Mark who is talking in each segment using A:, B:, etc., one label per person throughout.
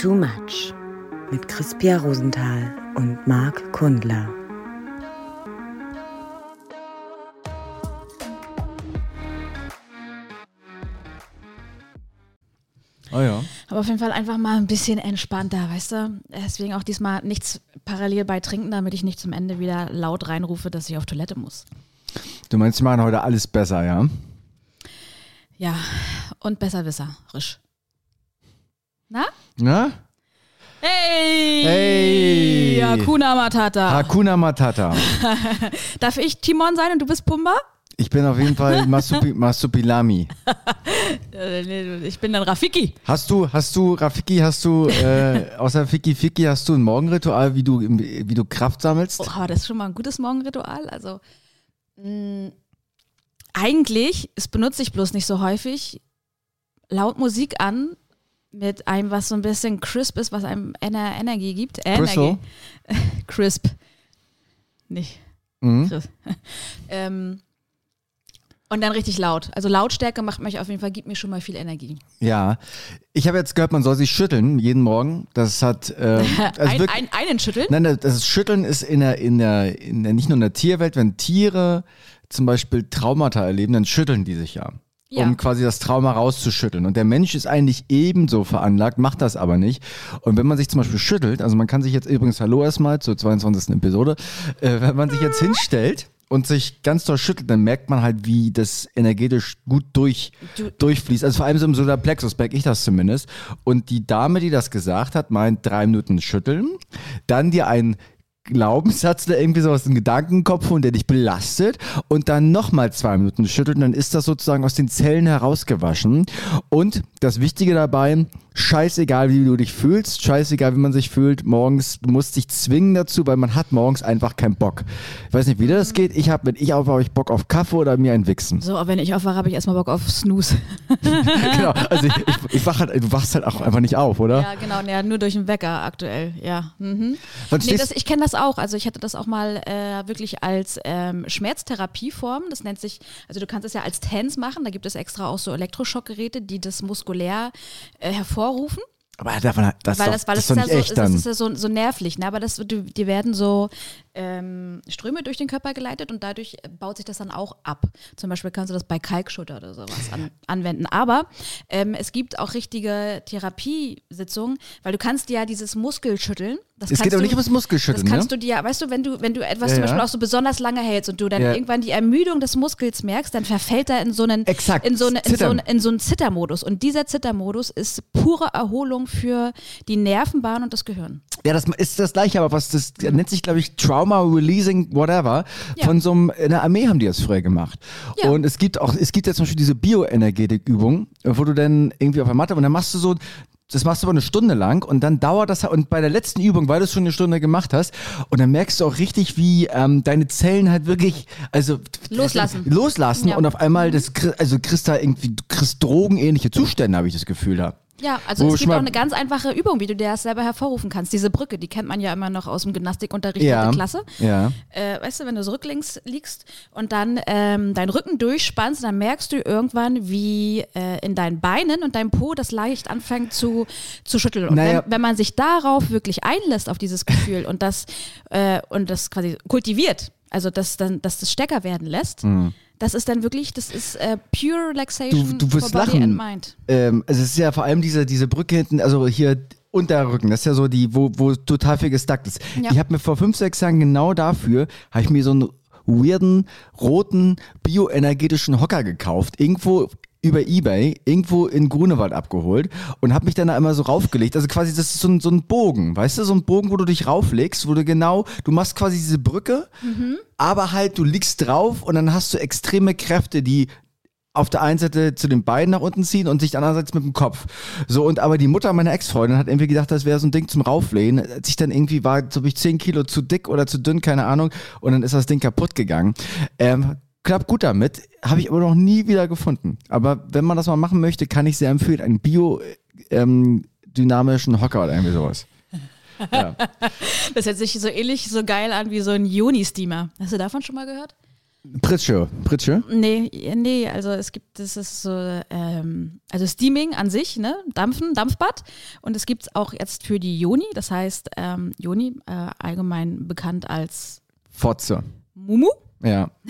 A: Too Much mit Crispia Rosenthal und Marc Kundler.
B: Oh ja.
C: Aber auf jeden Fall einfach mal ein bisschen entspannter, weißt du? Deswegen auch diesmal nichts parallel bei Trinken, damit ich nicht zum Ende wieder laut reinrufe, dass ich auf Toilette muss.
B: Du meinst, wir machen heute alles besser, ja?
C: Ja, und besserwisserisch. Na?
B: Na?
C: Hey!
B: Hey!
C: Hakuna Matata.
B: Hakuna Matata.
C: Darf ich Timon sein und du bist Pumba?
B: Ich bin auf jeden Fall Masupi, Masupilami.
C: Äh, Ich bin dann Rafiki.
B: Hast du, hast du, Rafiki, hast du, äh, außer Fiki Fiki, hast du ein Morgenritual, wie du, wie du Kraft sammelst?
C: Oh, aber das ist schon mal ein gutes Morgenritual. Also mh, eigentlich, es benutze ich bloß nicht so häufig, laut Musik an mit einem, was so ein bisschen crisp ist, was einem Ener Energie gibt. Äh? Energie. Crisp. Nicht.
B: Mhm.
C: Crisp. ähm, und dann richtig laut. Also Lautstärke macht mich auf jeden Fall, gibt mir schon mal viel Energie.
B: Ja. Ich habe jetzt gehört, man soll sich schütteln jeden Morgen. Das hat, äh, also
C: ein,
B: wirklich-
C: ein, einen schütteln?
B: Nein, das Schütteln ist in der, in der, in der, nicht nur in der Tierwelt, wenn Tiere zum Beispiel Traumata erleben, dann schütteln die sich ja.
C: Ja.
B: Um quasi das Trauma rauszuschütteln. Und der Mensch ist eigentlich ebenso veranlagt, macht das aber nicht. Und wenn man sich zum Beispiel schüttelt, also man kann sich jetzt übrigens, hallo erstmal zur 22. Episode, äh, wenn man sich jetzt hinstellt und sich ganz doll schüttelt, dann merkt man halt, wie das energetisch gut durch,
C: Du-
B: durchfließt. Also vor allem so im Solarplexus, merke ich das zumindest. Und die Dame, die das gesagt hat, meint drei Minuten schütteln, dann dir ein Glaubenssatz oder irgendwie sowas in den Gedankenkopf und der dich belastet und dann nochmal zwei Minuten schütteln, dann ist das sozusagen aus den Zellen herausgewaschen. Und das Wichtige dabei, scheißegal wie du dich fühlst, scheißegal wie man sich fühlt, morgens, du musst dich zwingen dazu, weil man hat morgens einfach keinen Bock. Ich weiß nicht, wie das geht. Ich habe, wenn ich aufwache, habe ich Bock auf Kaffee oder mir ein Wichsen.
C: So, aber wenn ich aufwache, habe ich erstmal Bock auf Snooze.
B: genau, also ich, ich, ich wach halt, du wachst halt auch einfach nicht auf, oder?
C: Ja, genau, ja, nur durch den Wecker aktuell, ja. Mhm. Nee, das, ich kenne das auch. Also ich hatte das auch mal äh, wirklich als ähm, Schmerztherapieform. Das nennt sich, also du kannst es ja als TENS machen. Da gibt es extra auch so Elektroschockgeräte, die das muskulär äh, hervorrufen.
B: Aber davon, das,
C: weil das,
B: doch,
C: weil
B: das
C: das,
B: ist
C: ist ja so, das ist ja so, so nervlich, ne? aber das, du, die werden so ähm, Ströme durch den Körper geleitet und dadurch baut sich das dann auch ab. Zum Beispiel kannst du das bei Kalkschutter oder sowas an, anwenden. Aber ähm, es gibt auch richtige Therapiesitzungen, weil du kannst dir ja dieses Muskelschütteln. Das
B: es geht aber nicht ums Muskelschütteln,
C: das kannst
B: ne?
C: du dir, weißt du, wenn du, wenn du etwas
B: Ja,
C: zum
B: ja.
C: Beispiel auch so besonders lange hältst und du dann
B: Ja.
C: irgendwann die Ermüdung des Muskels merkst, dann verfällt er in so einen,
B: Exakt.
C: in so, eine, in so, einen- in so einen Zittermodus. Und dieser Zittermodus ist pure Erholung für die Nervenbahn und das Gehirn.
B: Ja, das ist das gleiche, aber was das nennt sich, glaube ich, Trauma Releasing Whatever.
C: Ja.
B: Von so einem, in der Armee haben die das früher gemacht.
C: Ja.
B: Und es gibt auch, es gibt ja zum Beispiel diese Bioenergetik-Übung, wo du dann irgendwie auf der Matte und dann machst du so, das machst du aber eine Stunde lang und dann dauert das und bei der letzten Übung, weil du es schon eine Stunde gemacht hast und dann merkst du auch richtig, wie ähm, deine Zellen halt wirklich, also
C: Loslassen.
B: loslassen
C: Ja.
B: und auf einmal das, also kriegst da irgendwie, kriegst drogenähnliche Zustände, habe ich das Gefühl da.
C: Ja, also
B: Wo
C: es gibt auch eine ganz einfache Übung, wie du dir das selber hervorrufen kannst. Diese Brücke, die kennt man ja immer noch aus dem Gymnastikunterricht
B: Ja.
C: dritte Klasse.
B: Ja.
C: Äh, weißt du, wenn du so rücklings liegst und dann ähm, deinen Rücken durchspannst, dann merkst du irgendwann, wie äh, in deinen Beinen und deinem Po das leicht anfängt zu, zu schütteln. Und
B: Naja.
C: wenn, wenn man sich darauf wirklich einlässt, auf dieses Gefühl und das, äh, und das quasi kultiviert, also das dann, dass das stärker werden lässt, das ist dann wirklich, das ist äh, pure relaxation.
B: Du- du wirst
C: for body
B: lachen.
C: and mind.
B: ähm, also es ist ja vor allem diese, diese Brücke hinten, also hier Unterrücken, das ist ja so die, wo, wo total viel gestackt ist.
C: Ja.
B: Ich habe mir vor fünf, sechs Jahren genau dafür, habe ich mir so einen weirden, roten, bioenergetischen Hocker gekauft, irgendwo über Ebay, irgendwo in Grunewald abgeholt und habe mich dann da immer so raufgelegt. Also quasi, das ist so ein, so ein Bogen, weißt du, so ein Bogen, wo du dich rauflegst, wo du genau, du machst quasi diese Brücke, aber halt, du liegst drauf und dann hast du extreme Kräfte, die auf der einen Seite zu den Beinen nach unten ziehen und sich andererseits mit dem Kopf. So, und aber die Mutter meiner Ex-Freundin hat irgendwie gedacht, das wäre so ein Ding zum Rauflehnen. Hat sich dann irgendwie war, so ich 10 Kilo zu dick oder zu dünn, keine Ahnung. Und dann ist das Ding kaputt gegangen. Ähm, klappt gut damit, habe ich aber noch nie wieder gefunden. Aber wenn man das mal machen möchte, kann ich sehr empfehlen, einen biodynamischen Hocker oder irgendwie sowas. Ja.
C: Das hört sich so ähnlich so geil an wie so ein Joni-Steamer. Hast du davon schon mal gehört?
B: Pritsche. Pritsche?
C: Nee, nee, also es gibt, das ist so, ähm, also Steaming an sich, ne, Dampfen, Dampfbad. Und es gibt es auch jetzt für die Joni, das heißt ähm, Joni, äh, allgemein bekannt als
B: Fotze.
C: Mumu.
B: Ja.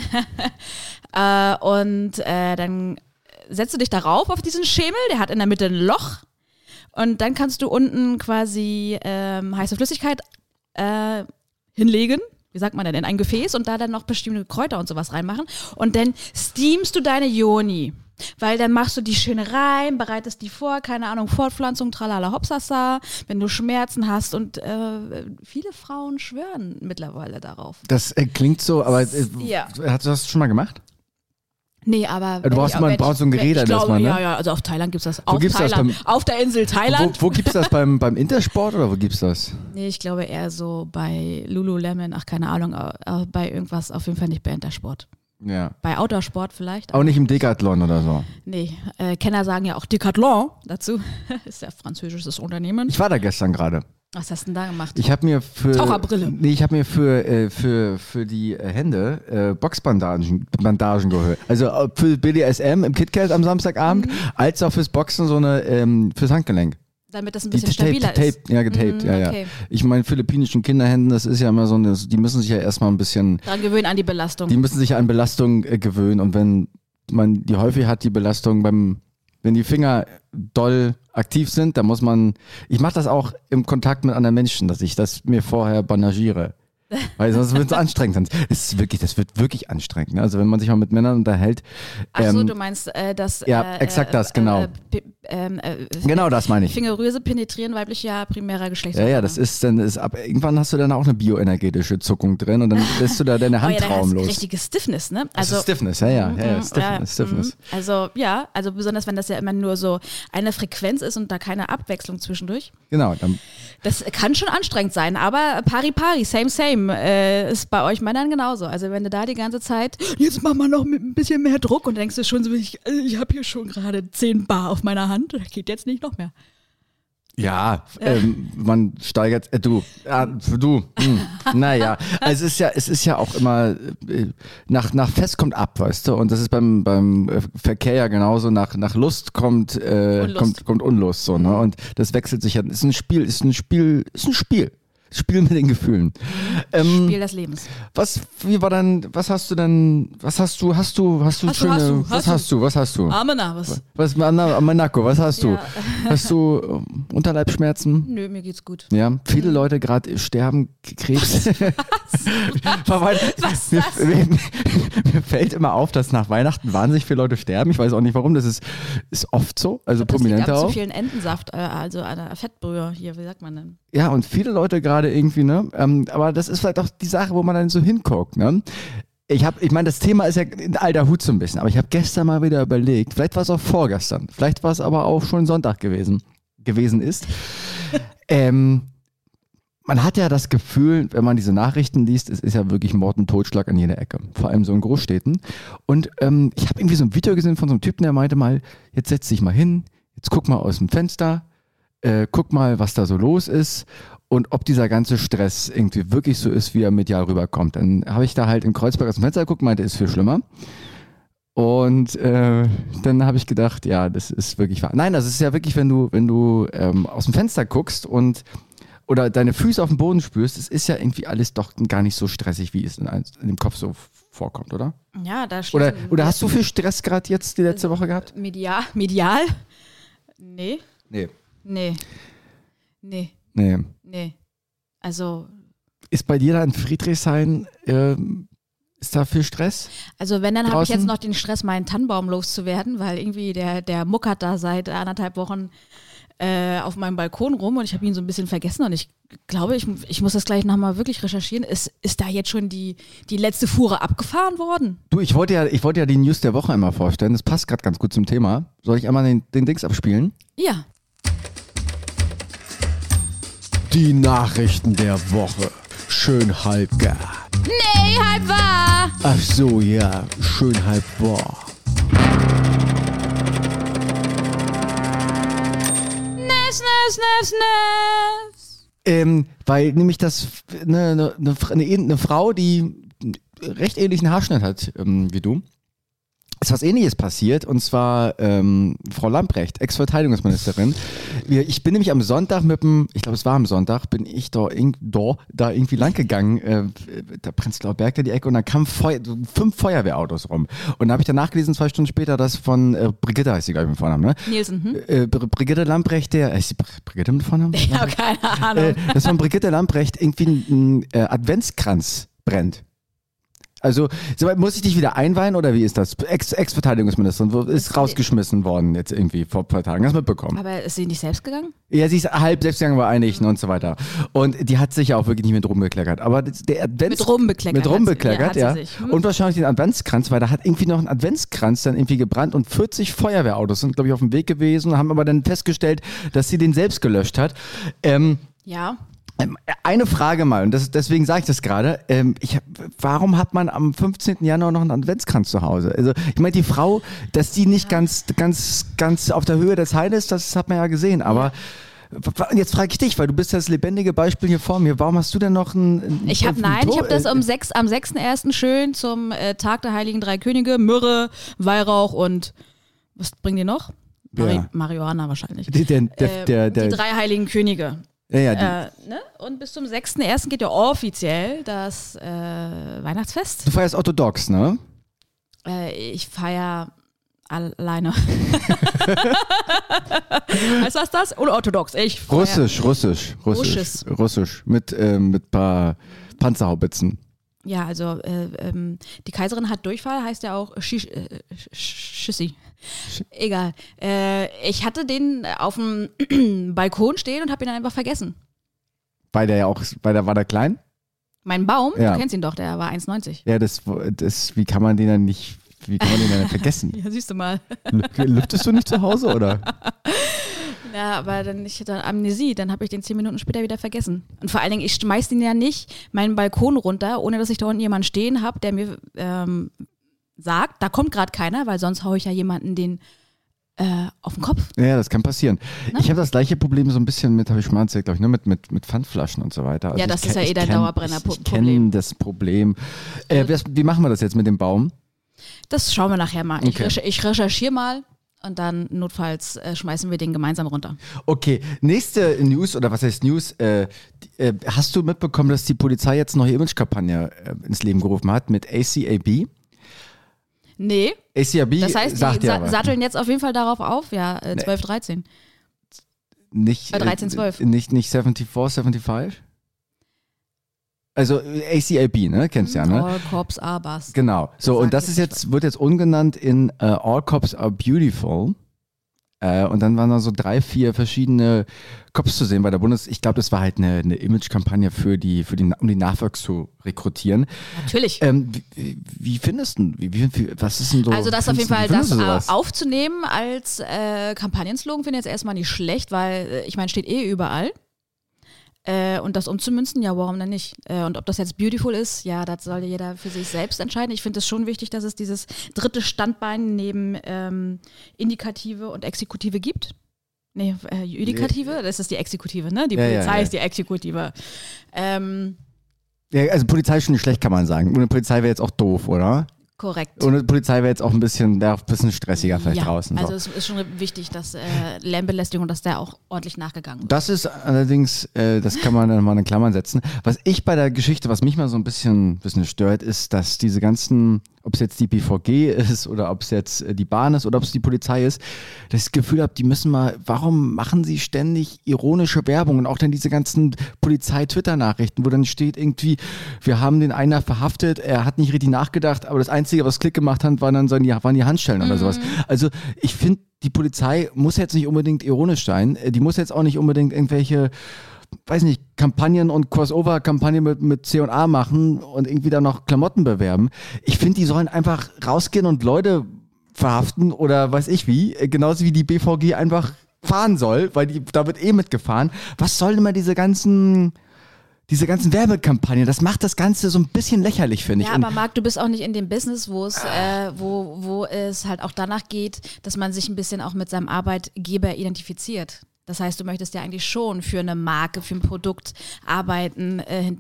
C: Äh, und äh, dann setzt du dich darauf auf diesen Schemel, der hat in der Mitte ein Loch. Und dann kannst du unten quasi ähm, heiße Flüssigkeit äh, hinlegen. Wie sagt man denn? In ein Gefäß und da dann noch bestimmte Kräuter und sowas reinmachen. Und dann steamst du deine Joni. Weil dann machst du die schön rein, bereitest die vor, keine Ahnung, Fortpflanzung, tralala, hopsasa, wenn du Schmerzen hast. Und äh, viele Frauen schwören mittlerweile darauf.
B: Das äh, klingt so, aber äh,
C: Ja.
B: hast du das schon mal gemacht?
C: Nee, aber.
B: Du brauchst
C: wenn
B: mal-
C: ich-
B: brauchst so ein Gerät
C: ich
B: an
C: glaube,
B: erstmal, ne?
C: Ja, ja, also auf Thailand gibt es das. Auf
B: gibt's das
C: Thailand.
B: beim-
C: auf der Insel Thailand.
B: Wo, wo gibt's das beim, beim Intersport oder wo gibt's das?
C: Nee, ich glaube eher so bei Lululemon, ach keine Ahnung, bei irgendwas, auf jeden Fall nicht bei Intersport.
B: Ja.
C: Bei Outdoor-Sport vielleicht.
B: Auch nicht im Decathlon oder so.
C: Nee, äh, Kenner sagen ja auch Decathlon dazu. ist ja französisches Unternehmen.
B: Ich war da gestern gerade.
C: Was hast du denn da gemacht?
B: Ich habe mir für
C: Taucherbrille.
B: Nee, ich habe mir für, äh, für, für die äh, Hände äh, Boxbandagen Bandagen geholt. Also äh, für BDSM im KitKat am Samstagabend,
C: Mhm.
B: als auch fürs Boxen so eine ähm, fürs Handgelenk.
C: Damit das ein bisschen
B: getaped,
C: stabiler
B: getaped,
C: ist.
B: ja, getaped,
C: Mm,
B: ja, ja.
C: okay.
B: Ich meine, philippinischen Kinderhänden, das ist ja immer so, eine, die müssen sich ja erstmal ein bisschen,
C: Dran gewöhnen an die Belastung.
B: die müssen sich ja an Belastung äh, gewöhnen und wenn man die häufig hat, die Belastung beim, wenn die Finger doll aktiv sind, dann muss man, ich mache das auch im Kontakt mit anderen Menschen, dass ich das mir vorher bandagiere. Weil sonst wird es anstrengend. Das ist wirklich, das wird wirklich anstrengend. ne? Also wenn man sich mal mit Männern unterhält.
C: Ach so,
B: ähm,
C: du meinst, äh, dass.
B: ja,
C: äh,
B: exakt das,
C: äh,
B: genau.
C: Äh, ähm, äh,
B: genau das meine ich.
C: Fingerröse penetrieren weiblicher primärer
B: Ja,
C: Geschlechtsorgane.
B: ja, das ist dann, ist ab, irgendwann hast du dann auch eine bioenergetische Zuckung drin und dann lässt du da deine
C: Oh
B: Hand
C: ja, hast du
B: traumlos.
C: richtige Stiffness, ne?
B: Das
C: Also,
B: ist Stiffness, ja, ja, ja, ja
C: Mhm,
B: Stiffness, Stiffness.
C: mhm. Also ja, also besonders wenn das ja immer nur so eine Frequenz ist und da keine Abwechslung zwischendurch.
B: Genau, dann,
C: Das kann schon anstrengend sein, aber pari pari, same same, äh, ist bei euch Männern genauso. Also wenn du da die ganze Zeit, jetzt mach mal noch mit ein bisschen mehr Druck und denkst du schon so, ich, äh, ich habe hier schon gerade 10 Bar auf meiner Hand, geht jetzt nicht noch mehr.
B: ja, ähm, man steigert, äh, du, äh, du, hm, naja, also es ist ja, es ist ja auch immer, äh, nach, nach Fest kommt ab, weißt du, und das ist beim, beim äh, Verkehr ja genauso, nach, nach Lust kommt, äh,
C: Unlust.
B: kommt, kommt Unlust, so, ne, und das wechselt sich ja, ist ein Spiel, ist ein Spiel, ist ein Spiel. Spiel mit den Gefühlen. Ähm,
C: Spiel des Lebens.
B: Was, wie war dann, was hast du denn, was hast du, hast du, hast du
C: Hast du,
B: schöne,
C: hast du,
B: was
C: hast
B: du, was hast du?
C: Amena, was?
B: Was, Manako, was hast du?
C: Ja.
B: Hast du ähm, Unterleibsschmerzen?
C: Nö, mir geht's gut.
B: Ja,
C: Mhm.
B: viele Leute gerade sterben Krebs. Was?
C: Was
B: mir,
C: das?
B: mir, mir fällt immer auf, dass nach Weihnachten wahnsinnig viele Leute sterben. Ich weiß auch nicht warum. Das ist, ist oft so, also prominenter
C: am zu
B: auch.
C: vielen Entensaft, äh, also der Fettbrühe hier, wie sagt man denn?
B: Ja, und viele Leute gerade irgendwie, ne? Ähm, aber das ist vielleicht auch die Sache, wo man dann so hinguckt, ne? Ich habe, ich meine, das Thema ist ja in alter Hut so ein bisschen, aber ich habe gestern mal wieder überlegt, vielleicht war es auch vorgestern, vielleicht war es aber auch schon Sonntag gewesen, gewesen ist. ähm, man hat ja das Gefühl, wenn man diese Nachrichten liest, es ist ja wirklich Mord und Totschlag an jeder Ecke, vor allem so in Großstädten. Und ähm, ich habe irgendwie so ein Video gesehen von so einem Typen, der meinte mal, jetzt setz dich mal hin, jetzt guck mal aus dem Fenster, äh, guck mal, was da so los ist und ob dieser ganze Stress irgendwie wirklich so ist, wie er medial rüberkommt. Dann habe ich da halt in Kreuzberg aus dem Fenster geguckt, meinte, ist viel schlimmer. Und äh, dann habe ich gedacht, ja, das ist wirklich wahr. Nein, das ist ja wirklich, wenn du, wenn du ähm, aus dem Fenster guckst und oder deine Füße auf dem Boden spürst, es ist ja irgendwie alles doch gar nicht so stressig, wie es in, in dem Kopf so vorkommt, oder?
C: Ja, da
B: Oder,
C: schließen-
B: oder hast du viel Stress gerade jetzt die letzte Woche gehabt?
C: Medial? Medial? Nee,
B: Nee.
C: nee, nee,
B: Nee.
C: Nee. Also,
B: Ist bei dir da in Friedrichshain, ähm, ist da viel Stress?
C: also wenn, dann habe ich jetzt noch den Stress, meinen Tannenbaum loszuwerden, weil irgendwie der, der muckert da seit anderthalb Wochen äh, auf meinem Balkon rum und ich habe ihn so ein bisschen vergessen und ich glaube, ich, ich muss das gleich nochmal wirklich recherchieren. Ist, ist da jetzt schon die, die letzte Fuhre abgefahren worden?
B: Du, ich wollte ja, ich wollte ja die News der Woche einmal vorstellen. Das passt gerade ganz gut zum Thema. Soll ich einmal den, den Dings abspielen?
C: Ja.
D: Die Nachrichten der Woche. Schön halb gar.
C: Nee, halb wahr!
D: Ach so, ja, schön halb wahr.
C: Nes, nes, nes, nes.
B: Ähm, weil nämlich das eine, eine, eine, eine Frau, die recht ähnlichen Haarschnitt hat ähm, wie du. Ist was ähnliches passiert und zwar ähm, Frau Lamprecht, Ex-Verteidigungsministerin. Ich bin nämlich am Sonntag mit dem, ich glaube es war am Sonntag, bin ich da, irg- da, da irgendwie lang gegangen, äh, der Prenzlauer Berg da die Ecke und dann kamen Feu fünf Feuerwehrautos rum. Und da habe ich danach gelesen, zwei Stunden später, das von äh, Brigitte heißt sie, glaube ich, mit Vornamen, ne?
C: Nielsen, hm?
B: Äh, Br- Brigitte Lamprecht, der, äh, ist die Br Brigitte mit Vornamen?
C: Ich habe keine Ahnung.
B: äh, dass von Brigitte Lamprecht irgendwie ein, ein äh, Adventskranz brennt. Also, so, muss ich dich wieder einweihen oder wie ist das? Ex- Ex-Verteidigungsministerin ist rausgeschmissen worden jetzt irgendwie vor ein paar Tagen. Hast du mitbekommen?
C: Aber ist sie nicht selbst gegangen?
B: Ja, sie ist halb selbstgegangen bei einigen und so weiter. Und die hat sich ja auch wirklich nicht mit rumbekleckert. Aber der Advents
C: Mit rumbekleckert
B: Mit rumbekleckert,
C: ja,
B: ja.
C: Hm.
B: Und wahrscheinlich den Adventskranz, weil da hat irgendwie noch ein Adventskranz dann irgendwie gebrannt und 40 Feuerwehrautos sind, glaube ich, auf dem Weg gewesen, haben aber dann festgestellt, dass sie den selbst gelöscht hat. Ähm,
C: Ja.
B: Ähm, Eine Frage mal, und das, deswegen sage ich das gerade. Ähm, ich, warum hat man am 15. Januar noch einen Adventskranz zu Hause? Also, ich meine, die Frau, dass die nicht ganz, ganz, ganz auf der Höhe der Zeit ist, das hat man ja gesehen. Aber jetzt frage ich dich, weil du bist das lebendige Beispiel hier vor mir. Warum hast du denn noch ein. ein
C: Ich habe
B: ein
C: nein, ich habe das
B: äh,
C: um sechs, am 6.1. schön zum äh, Tag der Heiligen Drei Könige, Myrrhe, Weihrauch und was bringen die noch? Mari
B: Ja.
C: Marihuana wahrscheinlich.
B: Der, der,
C: Ähm,
B: der, der,
C: die drei Heiligen Könige.
B: Ja, ja,
C: Äh, ne? Und bis zum 6.1. geht ja offiziell das äh, Weihnachtsfest.
B: du feierst orthodox, ne?
C: Äh, ich feiere alleine. heißt das das? Unorthodox. Ich feier-
B: Russisch, Russisch, Russisch.
C: Russisch.
B: Russisch. Mit, ähm, mit paar Panzerhaubitzen.
C: Ja, also äh, ähm, die Kaiserin hat Durchfall, heißt ja auch äh, Sch- Schissi. Egal. Äh, ich hatte den auf dem Balkon stehen und habe ihn dann einfach vergessen.
B: Weil der ja auch, weil der war der klein?
C: Mein Baum,
B: Ja.
C: du kennst ihn doch, der war 1,90.
B: Ja, das, das, wie kann man den dann nicht, wie kann man den dann vergessen?
C: Ja, siehst du mal.
B: Lüftest du nicht zu Hause oder?
C: Ja, aber dann ich hatte Amnesie, dann habe ich den zehn Minuten später wieder vergessen. Und vor allen Dingen, ich schmeiß den ja nicht meinen Balkon runter, ohne dass ich da unten jemanden stehen habe, der mir ähm, sagt, da kommt gerade keiner, weil sonst haue ich ja jemanden den äh, auf den Kopf.
B: Ja, das kann passieren.
C: Ne?
B: Ich habe das gleiche Problem so ein bisschen mit, habe ich schon mal erzählt, glaube ich, ne, mit, mit, mit Pfandflaschen und so weiter. Also
C: Ja, das
B: ich
C: ist ja eh
B: ich
C: dein
B: kenn-
C: Dauerbrenner-Pro-
B: Ich, ich kenne das Problem. Äh, was- wie machen wir das jetzt mit dem Baum?
C: Das schauen wir nachher mal. Ich,
B: Okay.
C: recher ich recherchiere mal und dann notfalls äh, schmeißen wir den gemeinsam runter.
B: Okay, nächste News, oder was heißt News? Äh, äh, hast du mitbekommen, dass die Polizei jetzt eine neue Imagekampagne äh, ins Leben gerufen hat mit ACAB?
C: Nee,
B: ACAB
C: das heißt,
B: sagt
C: die
B: ja
C: sa
B: was.
C: satteln jetzt auf jeden Fall darauf auf, ja, äh, 12, 13.
B: nicht,
C: Bei 13, 12.
B: Äh, nicht, nicht 74, 75? Also äh, ACAB, ne? Kennst du ja, ne?
C: All Cops are Bus.
B: Genau. So, und das ist jetzt, wird jetzt umgenannt in äh, All Cops are Beautiful. Äh, und dann waren da so drei, vier verschiedene Cops zu sehen bei der Bundes. Ich glaube, das war halt eine, eine Image-Kampagne für die, für die, um die Nachwuchs zu rekrutieren.
C: Natürlich.
B: Ähm, wie, wie findest du, wie, wie, was ist denn so?
C: Also das auf jeden Fall, das äh, aufzunehmen als äh, Kampagnenslogan finde ich jetzt erstmal nicht schlecht, weil äh, ich meine, steht eh überall. Äh, und das umzumünzen, ja, warum denn nicht? Äh, und ob das jetzt beautiful ist, ja, das soll jeder für sich selbst entscheiden. Ich finde es schon wichtig, dass es dieses dritte Standbein neben ähm, Indikative und Exekutive gibt. Nee, äh, Judikative, das ist die Exekutive, ne? Die
B: Ja, ja,
C: Polizei
B: ja.
C: ist die Exekutive. Ähm,
B: Ja, also Polizei ist schon nicht schlecht, kann man sagen. Ohne Polizei wäre jetzt auch doof, oder?
C: Korrekt.
B: Ohne Polizei wäre jetzt auch ein bisschen, ein bisschen stressiger vielleicht
C: ja,
B: draußen. So.
C: Also es ist schon wichtig, dass äh, Lärmbelästigung, dass der auch ordentlich nachgegangen wird.
B: Das ist allerdings, äh, das kann man dann mal in Klammern setzen. Was ich bei der Geschichte, was mich mal so ein bisschen, bisschen stört, ist, dass diese ganzen, ob es jetzt die BVG ist oder ob es jetzt äh, die Bahn ist oder ob es die Polizei ist, dass ich das Gefühl habe, die müssen mal, warum machen sie ständig ironische Werbung und auch dann diese ganzen Polizei-Twitter-Nachrichten, wo dann steht irgendwie, wir haben den einer verhaftet, er hat nicht richtig nachgedacht, aber das Einzige, was Klick gemacht hat, waren dann so die, waren die Handstellen oder sowas. Also ich finde, die Polizei muss jetzt nicht unbedingt ironisch sein, äh, die muss jetzt auch nicht unbedingt irgendwelche weiß nicht, Kampagnen und Crossover-Kampagnen mit, mit C&A machen und irgendwie dann noch Klamotten bewerben. Ich finde, die sollen einfach rausgehen und Leute verhaften oder weiß ich wie, äh, genauso wie die BVG einfach fahren soll, weil die, da wird eh mitgefahren. Was sollen immer diese ganzen, diese ganzen Werbekampagnen? Das macht das Ganze so ein bisschen lächerlich, finde ich.
C: Ja, aber Marc, du bist auch nicht in dem Business, wo es, äh, wo, wo es halt auch danach geht, dass man sich ein bisschen auch mit seinem Arbeitgeber identifiziert. Das heißt, du möchtest ja eigentlich schon für eine Marke, für ein Produkt arbeiten, äh,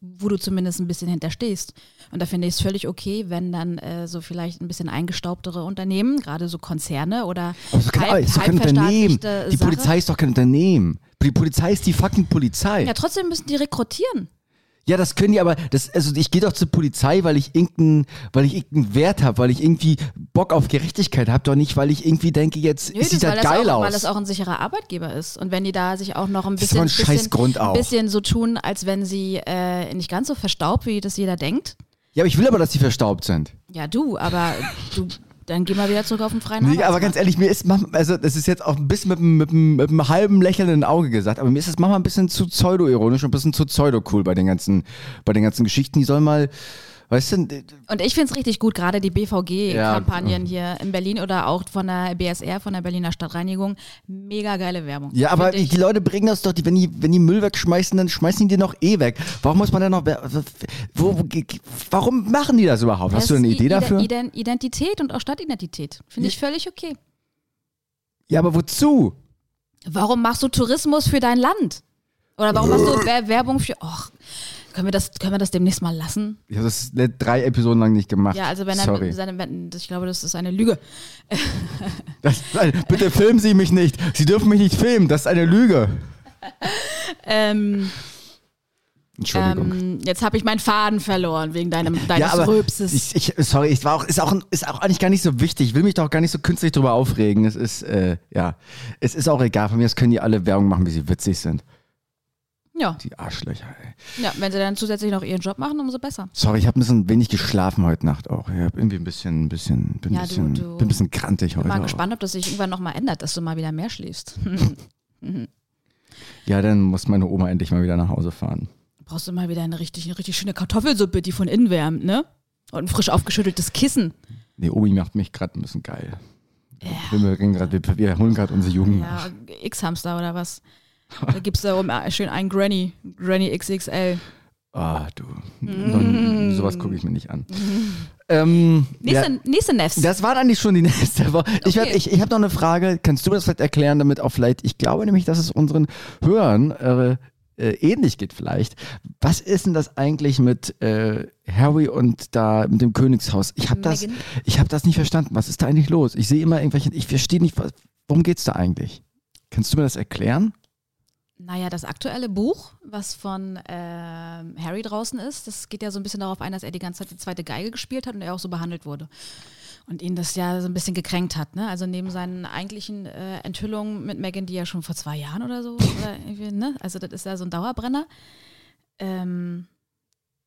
C: wo du zumindest ein bisschen hinterstehst. Und da finde ich es völlig okay, wenn dann äh, so vielleicht ein bisschen eingestaubtere Unternehmen, gerade so Konzerne oder
B: Aber ist, kein,
C: halb-
B: ist doch kein Unternehmen. Die
C: Sache-
B: Polizei ist doch kein Unternehmen. Die Polizei ist die fucking Polizei.
C: Ja, trotzdem müssen die rekrutieren.
B: Ja, das können die aber, das, also ich gehe doch zur Polizei, weil ich irgendeinen, weil ich irgendeinen Wert habe, weil ich irgendwie Bock auf Gerechtigkeit habe, doch nicht, weil ich irgendwie denke, jetzt
C: Nö,
B: sieht
C: das,
B: das
C: weil,
B: geil
C: auch,
B: aus.
C: weil das auch ein sicherer Arbeitgeber ist. Und wenn die da sich auch noch ein bisschen,
B: ein
C: bisschen,
B: auch.
C: bisschen so tun, als wenn sie äh, nicht ganz so verstaubt, wie das jeder denkt.
B: ja, aber ich will aber, dass die verstaubt sind.
C: Ja, du, aber du, dann geh mal wieder zurück auf den freien
B: Nee, aber ganz ehrlich, mir ist also das ist jetzt auch ein bisschen mit, einem- mit, mit einem halben lächelnden Auge gesagt, aber mir ist das manchmal ein bisschen zu pseudo-ironisch und ein bisschen zu pseudo-cool bei den ganzen, bei den ganzen Geschichten. Die sollen mal, weißt du,
C: Und ich finde es richtig gut, gerade die BVG-Kampagnen
B: Ja.
C: hier in Berlin oder auch von der BSR, von der Berliner Stadtreinigung. Mega geile Werbung.
B: Ja, aber
C: ich.
B: die Leute bringen das doch, die, wenn, die, wenn die Müll wegschmeißen, dann schmeißen die den doch eh weg. Warum muss man denn noch. Wo, warum machen die das überhaupt? Hast
C: Das
B: du eine Idee dafür?
C: Iden- Identität und auch Stadtidentität. Finde ich völlig okay.
B: Ja, aber wozu?
C: Warum machst du Tourismus für dein Land? Oder warum machst du Wer- Werbung für. Och, können wir, das, können wir das demnächst mal lassen?
B: Ich habe das drei Episoden lang nicht gemacht.
C: Ja, also wenn
B: Sorry.
C: er seine, wenn, ich glaube, das ist eine Lüge.
B: Das, bitte filmen Sie mich nicht. Sie dürfen mich nicht filmen. Das ist eine Lüge.
C: Ähm,
B: Entschuldigung.
C: ähm, jetzt habe ich meinen Faden verloren wegen deinem, deines
B: ja, aber
C: Rülpses.
B: ich, ich, sorry, es war auch, ist, auch, ist auch eigentlich gar nicht so wichtig. Ich will mich doch gar nicht so künstlich drüber aufregen. Es ist, äh, ja, es ist auch egal. Von mir aus können die alle Werbung machen, wie sie witzig sind.
C: Ja,
B: Die Arschlöcher, ey.
C: ja, wenn sie dann zusätzlich noch ihren Job machen, umso besser.
B: Sorry, ich habe ein bisschen wenig geschlafen heute Nacht auch. Ich habe irgendwie ein bisschen, ein bisschen, bin,
C: Ja,
B: ein
C: du-
B: bisschen,
C: du-
B: bin ein bisschen krantig heute.
C: Bin mal
B: auch.
C: gespannt, ob das sich irgendwann nochmal ändert, dass du mal wieder mehr schläfst.
B: Ja, dann muss meine Oma endlich mal wieder nach Hause fahren.
C: Brauchst du mal wieder eine richtig, eine richtig schöne Kartoffelsuppe, die von innen wärmt, ne? Und ein frisch aufgeschütteltes Kissen.
B: Nee, Omi macht mich gerade ein bisschen geil. Wir, wir, grad- wir, wir holen gerade unsere Jugend.
C: Ja, X-Hamster oder was? Da gibt's da oben äh, schön einen Granny. Granny XXL.
B: Ah, du. Nun, sowas gucke ich mir nicht an. Ähm, ja,
C: Nächste, nächste Nefs.
B: das war eigentlich schon die nächste Woche. Ich,
C: Okay.
B: ich, ich habe noch eine Frage. Kannst du mir das vielleicht erklären, damit auch vielleicht, ich glaube nämlich, dass es unseren Hörern äh, äh, ähnlich geht vielleicht. Was ist denn das eigentlich mit äh, Harry und da mit dem Königshaus? Ich habe das, ich habe das nicht verstanden. Was ist da eigentlich los? Ich sehe immer irgendwelche, ich verstehe nicht, was, worum geht's da eigentlich? Kannst du mir das erklären?
C: Naja, das aktuelle Buch, was von ähm, Harry draußen ist, das geht ja so ein bisschen darauf ein, dass er die ganze Zeit die zweite Geige gespielt hat und er auch so behandelt wurde. Und ihn das ja so ein bisschen gekränkt hat. Ne? Also neben seinen eigentlichen äh, Enthüllungen mit Megan, die ja schon vor zwei Jahren oder so, oder ne? also das ist ja so ein Dauerbrenner. Ähm,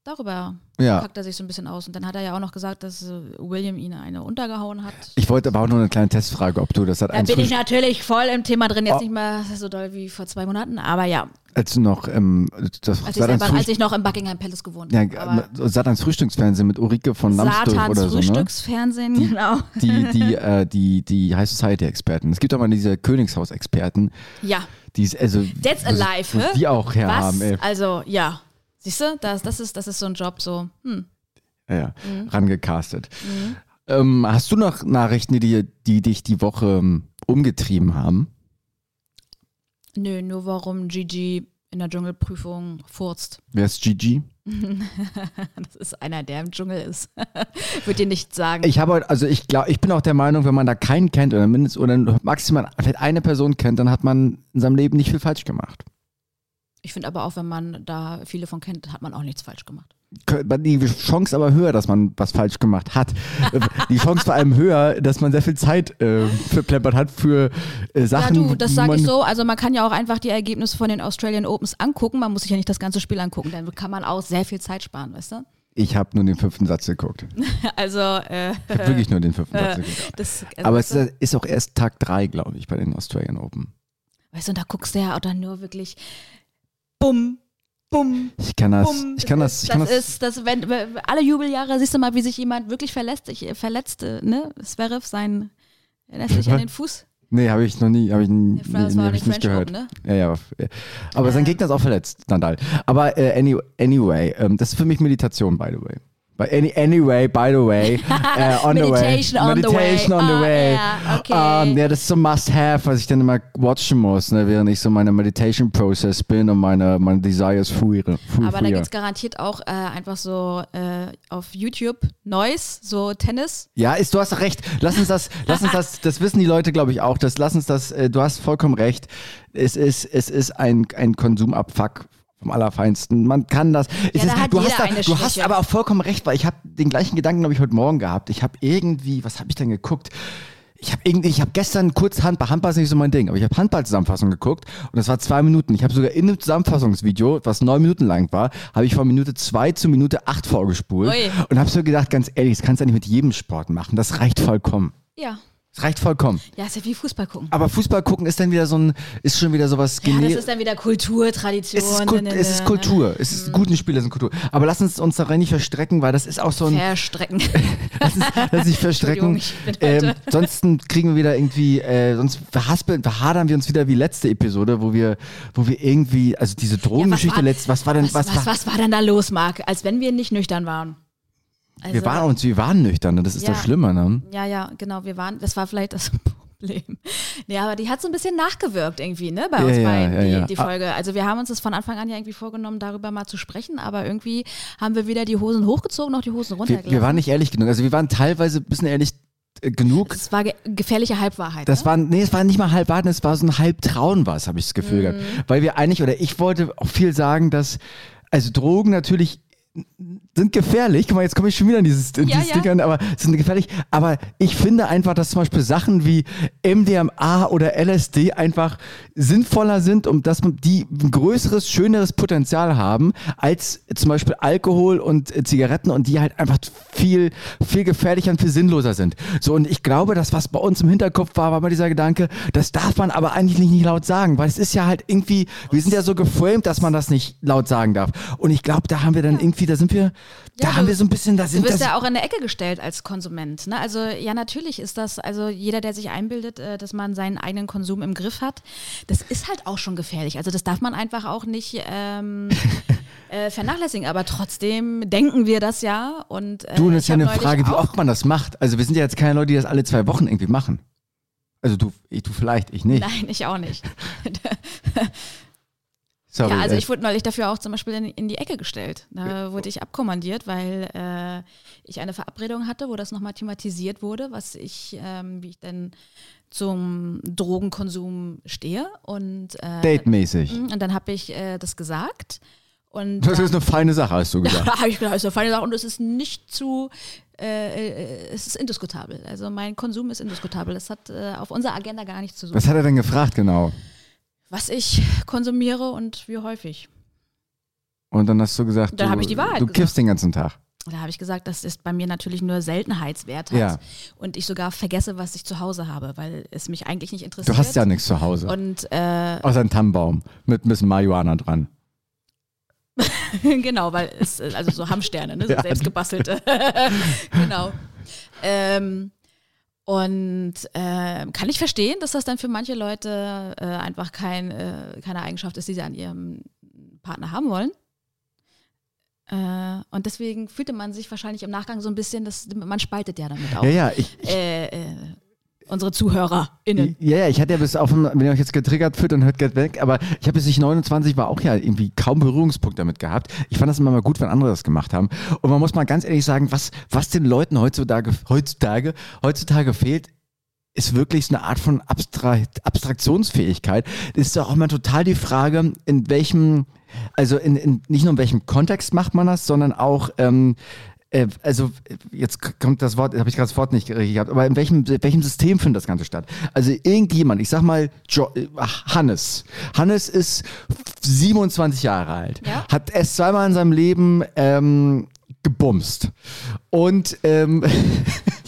C: darüber
B: Ja.
C: packt er sich so ein bisschen aus. Und dann hat er ja auch noch gesagt, dass äh, William ihn eine untergehauen hat.
B: Ich wollte aber auch nur eine kleine Testfrage, ob du das hat
C: Da bin ich natürlich voll im Thema drin, jetzt
B: Oh.
C: nicht mal so doll wie vor zwei Monaten, aber ja,
B: als du noch ähm, das
C: als ich,
B: Satans,
C: selber, als ich noch im Buckingham Palace gewohnt
B: ja,
C: habe. Aber
B: Satans Frühstücksfernsehen mit Ulrike von Lambsdorff
C: Satans
B: oder so, ne?
C: Frühstücksfernsehen, genau.
B: Die, die, äh, die, die High Society Experten. Es gibt auch mal diese Königshaus-Experten,
C: Ja,
B: die ist also
C: That's alive, hä?
B: Die auch her
C: was?
B: haben, ey.
C: Also, ja. Siehst du, das, das, ist, das ist so ein Job, so, hm.
B: Ja, ja,
C: Mhm.
B: rangecastet. Ähm, hast du noch Nachrichten, die, die dich die Woche ähm, umgetrieben haben?
C: Nö, nur warum Gigi in der Dschungelprüfung furzt.
B: Wer ist Gigi?
C: Das ist einer, der im Dschungel ist. Würde dir nicht sagen.
B: Ich habe, also ich glaube, ich bin auch der Meinung, wenn man da keinen kennt oder mindestens oder maximal vielleicht eine Person kennt, dann hat man in seinem Leben nicht viel falsch gemacht.
C: Ich finde aber auch, wenn man da viele von kennt, hat man auch nichts falsch gemacht.
B: Die Chance aber höher, dass man was falsch gemacht hat. Die Chance vor allem höher, dass man sehr viel Zeit äh, verplempert hat für äh, Sachen.
C: ja, du, das sage ich so. Also man kann ja auch einfach die Ergebnisse von den Australian Opens angucken. Man muss sich ja nicht das ganze Spiel angucken. Dann kann man auch sehr viel Zeit sparen, weißt du?
B: Ich habe nur den fünften Satz geguckt.
C: Also, äh,
B: Ich habe wirklich nur den fünften Satz geguckt.
C: das, also,
B: Aber es ist ist auch erst Tag drei, glaube ich, bei den Australian Open.
C: weißt du, und da guckst du ja auch dann nur wirklich bumm, bumm,
B: Ich kann das,
C: bumm.
B: ich kann das, ich kann das,
C: ist, das, wenn, alle Jubeljahre siehst du mal, wie sich jemand wirklich verletzt. Ich, verletzte, ne? Zverev, sein, lässt sich an den Fuß.
B: nee, habe ich noch nie, habe ich, nie,
C: das
B: nee,
C: war
B: hab ich nicht gehört.
C: Open, ne?
B: Ja, ja, aber, aber sein Gegner ist auch verletzt, Nadal. Aber äh, any, anyway, ähm, das ist für mich Meditation, by the way. But any, anyway, by the way, uh, on
C: Meditation
B: the way.
C: on the
B: Meditation
C: way.
B: on the
C: Ah,
B: way.
C: ja, okay.
B: Ähm, ja, das ist so Must-Have, was ich dann immer watchen muss, ne, während ich so meine Meditation-Process bin und meine, meine Desires führe. Fu-
C: Aber da gibt es garantiert auch äh, einfach so äh, auf YouTube Noise, so Tennis.
B: Ja, ist, du hast recht. Lass uns das, lass uns das, das wissen die Leute, glaube ich, auch. Das, lass uns das, äh, du hast vollkommen recht. Es ist, es ist ein, ein Konsumabfuck vom Allerfeinsten. Man kann das. Es
C: da
B: ist, du hast, da, du hast aber auch vollkommen recht, weil ich habe den gleichen Gedanken, glaube ich, heute Morgen gehabt. Ich habe irgendwie, was habe ich denn geguckt? Ich habe irgendwie, ich habe gestern kurz Handball, Handball ist nicht so mein Ding, aber ich habe Handball-Zusammenfassung geguckt und das war zwei Minuten. Ich habe sogar in dem Zusammenfassungsvideo, was neun Minuten lang war, habe ich von Minute zwei zu Minute acht vorgespult
C: Ui.
B: und habe so gedacht, ganz ehrlich, das kannst du ja nicht mit jedem Sport machen. Das reicht vollkommen.
C: Ja.
B: Reicht vollkommen.
C: Ja, ist ja wie Fußball gucken.
B: Aber Fußball gucken ist dann wieder so ein, ist schon wieder sowas
C: Ja, das ist dann wieder Kultur, Tradition.
B: es ist, Kult,
C: ne, ne,
B: es ist
C: ne,
B: Kultur. Es ist guten Spiele sind Kultur. Aber lass uns uns darin nicht verstrecken, weil das ist auch so ein.
C: Verstrecken.
B: Lass uns, lass nicht verstrecken.
C: Ich
B: Ähm, sonst kriegen wir wieder irgendwie, äh, sonst verhaspeln, verhadern wir uns wieder wie letzte Episode, wo wir, wo wir irgendwie, also diese Drogengeschichte
C: war-
B: letzt, was war denn,
C: Was,
B: was,
C: was, was war denn da los, Marc? Als wenn wir nicht nüchtern waren. Also,
B: wir waren uns, wir waren nüchtern, ne? das ist
C: Ja.
B: das Schlimme, ne?
C: Ja, ja, genau. Wir waren, das war vielleicht das Problem. Ja, aber die hat so ein bisschen nachgewirkt irgendwie, ne, bei uns
B: ja,
C: beiden,
B: ja,
C: die,
B: ja.
C: die Folge. Also wir haben uns das von Anfang an ja irgendwie vorgenommen, darüber mal zu sprechen, aber irgendwie haben wir weder die Hosen hochgezogen noch die Hosen
B: Wir,
C: runtergelassen.
B: wir waren nicht ehrlich genug. Also wir waren teilweise ein bisschen ehrlich äh, genug.
C: das war ge gefährliche Halbwahrheit.
B: Das
C: ne?
B: war, nee, es war nicht mal halb warten, es war so ein halb Trauen was, habe ich das Gefühl gehabt. Weil wir eigentlich, oder ich wollte auch viel sagen, dass, also Drogen natürlich sind gefährlich. Guck mal, jetzt komme ich schon wieder in dieses,
C: Ja,
B: dieses
C: ja.
B: Ding an, aber sind gefährlich. Aber ich finde einfach, dass zum Beispiel Sachen wie MDMA oder LSD einfach sinnvoller sind, um dass die ein größeres, schöneres Potenzial haben, als zum Beispiel Alkohol und äh, Zigaretten und die halt einfach viel, viel gefährlicher und viel sinnloser sind. So, und ich glaube, das, was bei uns im Hinterkopf war, war mal dieser Gedanke, das darf man aber eigentlich nicht laut sagen, weil es ist ja halt irgendwie, wir sind ja so geframed, dass man das nicht laut sagen darf. Und ich glaube, da haben wir dann irgendwie, da sind wir, da
C: Ja,
B: haben
C: du-
B: wir so ein bisschen, da
C: Du
B: sind
C: wirst
B: das.
C: ja auch in der Ecke gestellt als Konsument. Ne? Also ja, natürlich ist das, also jeder, der sich einbildet, äh, dass man seinen eigenen Konsum im Griff hat, das ist halt auch schon gefährlich. Also das darf man einfach auch nicht ähm, äh, vernachlässigen. Aber trotzdem denken wir das ja. Und, äh,
B: Du, das ist ja eine Frage, wie oft man das macht. Also wir sind ja jetzt keine Leute, die das alle zwei Wochen irgendwie machen. Also du, ich, du vielleicht, ich nicht.
C: Nein, ich auch nicht.
B: Sorry,
C: ja, also
B: äh,
C: ich wurde neulich dafür auch zum Beispiel in, in die Ecke gestellt. Da wurde ich abkommandiert, weil äh, ich eine Verabredung hatte, wo das nochmal thematisiert wurde, was ich, ähm, wie ich denn zum Drogenkonsum stehe. Und, äh,
B: Date-mäßig.
C: und dann habe ich äh, das gesagt. Und
B: Das ist eine feine Sache, hast du gesagt.
C: habe ich gedacht, das ist eine feine Sache und es ist nicht zu, äh, äh, es ist indiskutabel. Also mein Konsum ist indiskutabel. Das hat auf unserer Agenda gar nichts zu suchen.
B: Was hat er denn gefragt genau?
C: Was ich konsumiere und wie häufig.
B: Und dann hast du gesagt,
C: Dann
B: du,
C: ich die Wahrheit
B: du
C: gesagt.
B: kiffst den ganzen Tag.
C: Da habe ich gesagt, das ist bei mir natürlich nur Seltenheitswert hat
B: Ja.
C: und ich sogar vergesse, was ich zu Hause habe, weil es mich eigentlich nicht interessiert.
B: Du hast ja nichts zu Hause.
C: Und äh,
B: Außer ein Tannenbaum mit ein bisschen Marihuana dran.
C: genau, weil es, also so Hamsterne, ne? so
B: Ja.
C: selbst gebastelte. genau. Ähm, und ähm, kann ich verstehen, dass das dann für manche Leute äh, einfach kein, äh, keine Eigenschaft ist, die sie an ihrem Partner haben wollen. Äh, und deswegen fühlte man sich wahrscheinlich im Nachgang so ein bisschen, dass man spaltet ja damit auch
B: Ja, ja, ich,
C: äh, äh, unsere ZuhörerInnen.
B: Ja, ja, ich hatte ja bis auf, wenn ihr euch jetzt getriggert fühlt, dann hört geht weg, aber ich habe bis ich 29 war auch ja irgendwie kaum Berührungspunkt damit gehabt. Ich fand das immer mal gut, wenn andere das gemacht haben. Und man muss mal ganz ehrlich sagen, was, was den Leuten heutzutage, heutzutage, heutzutage fehlt, ist wirklich so eine Art von Abstra Abstraktionsfähigkeit. Das ist auch mal total die Frage, in welchem, also in, in, nicht nur in welchem Kontext macht man das, sondern auch, ähm, äh, also jetzt kommt das Wort, habe ich gerade das Wort nicht richtig gehabt, aber in welchem, in welchem System findet das Ganze statt? Also irgendjemand, ich sag mal jo äh, Hannes. Hannes ist 27 Jahre alt,
C: Ja.
B: hat erst zweimal in seinem Leben ähm, gebumst und ähm,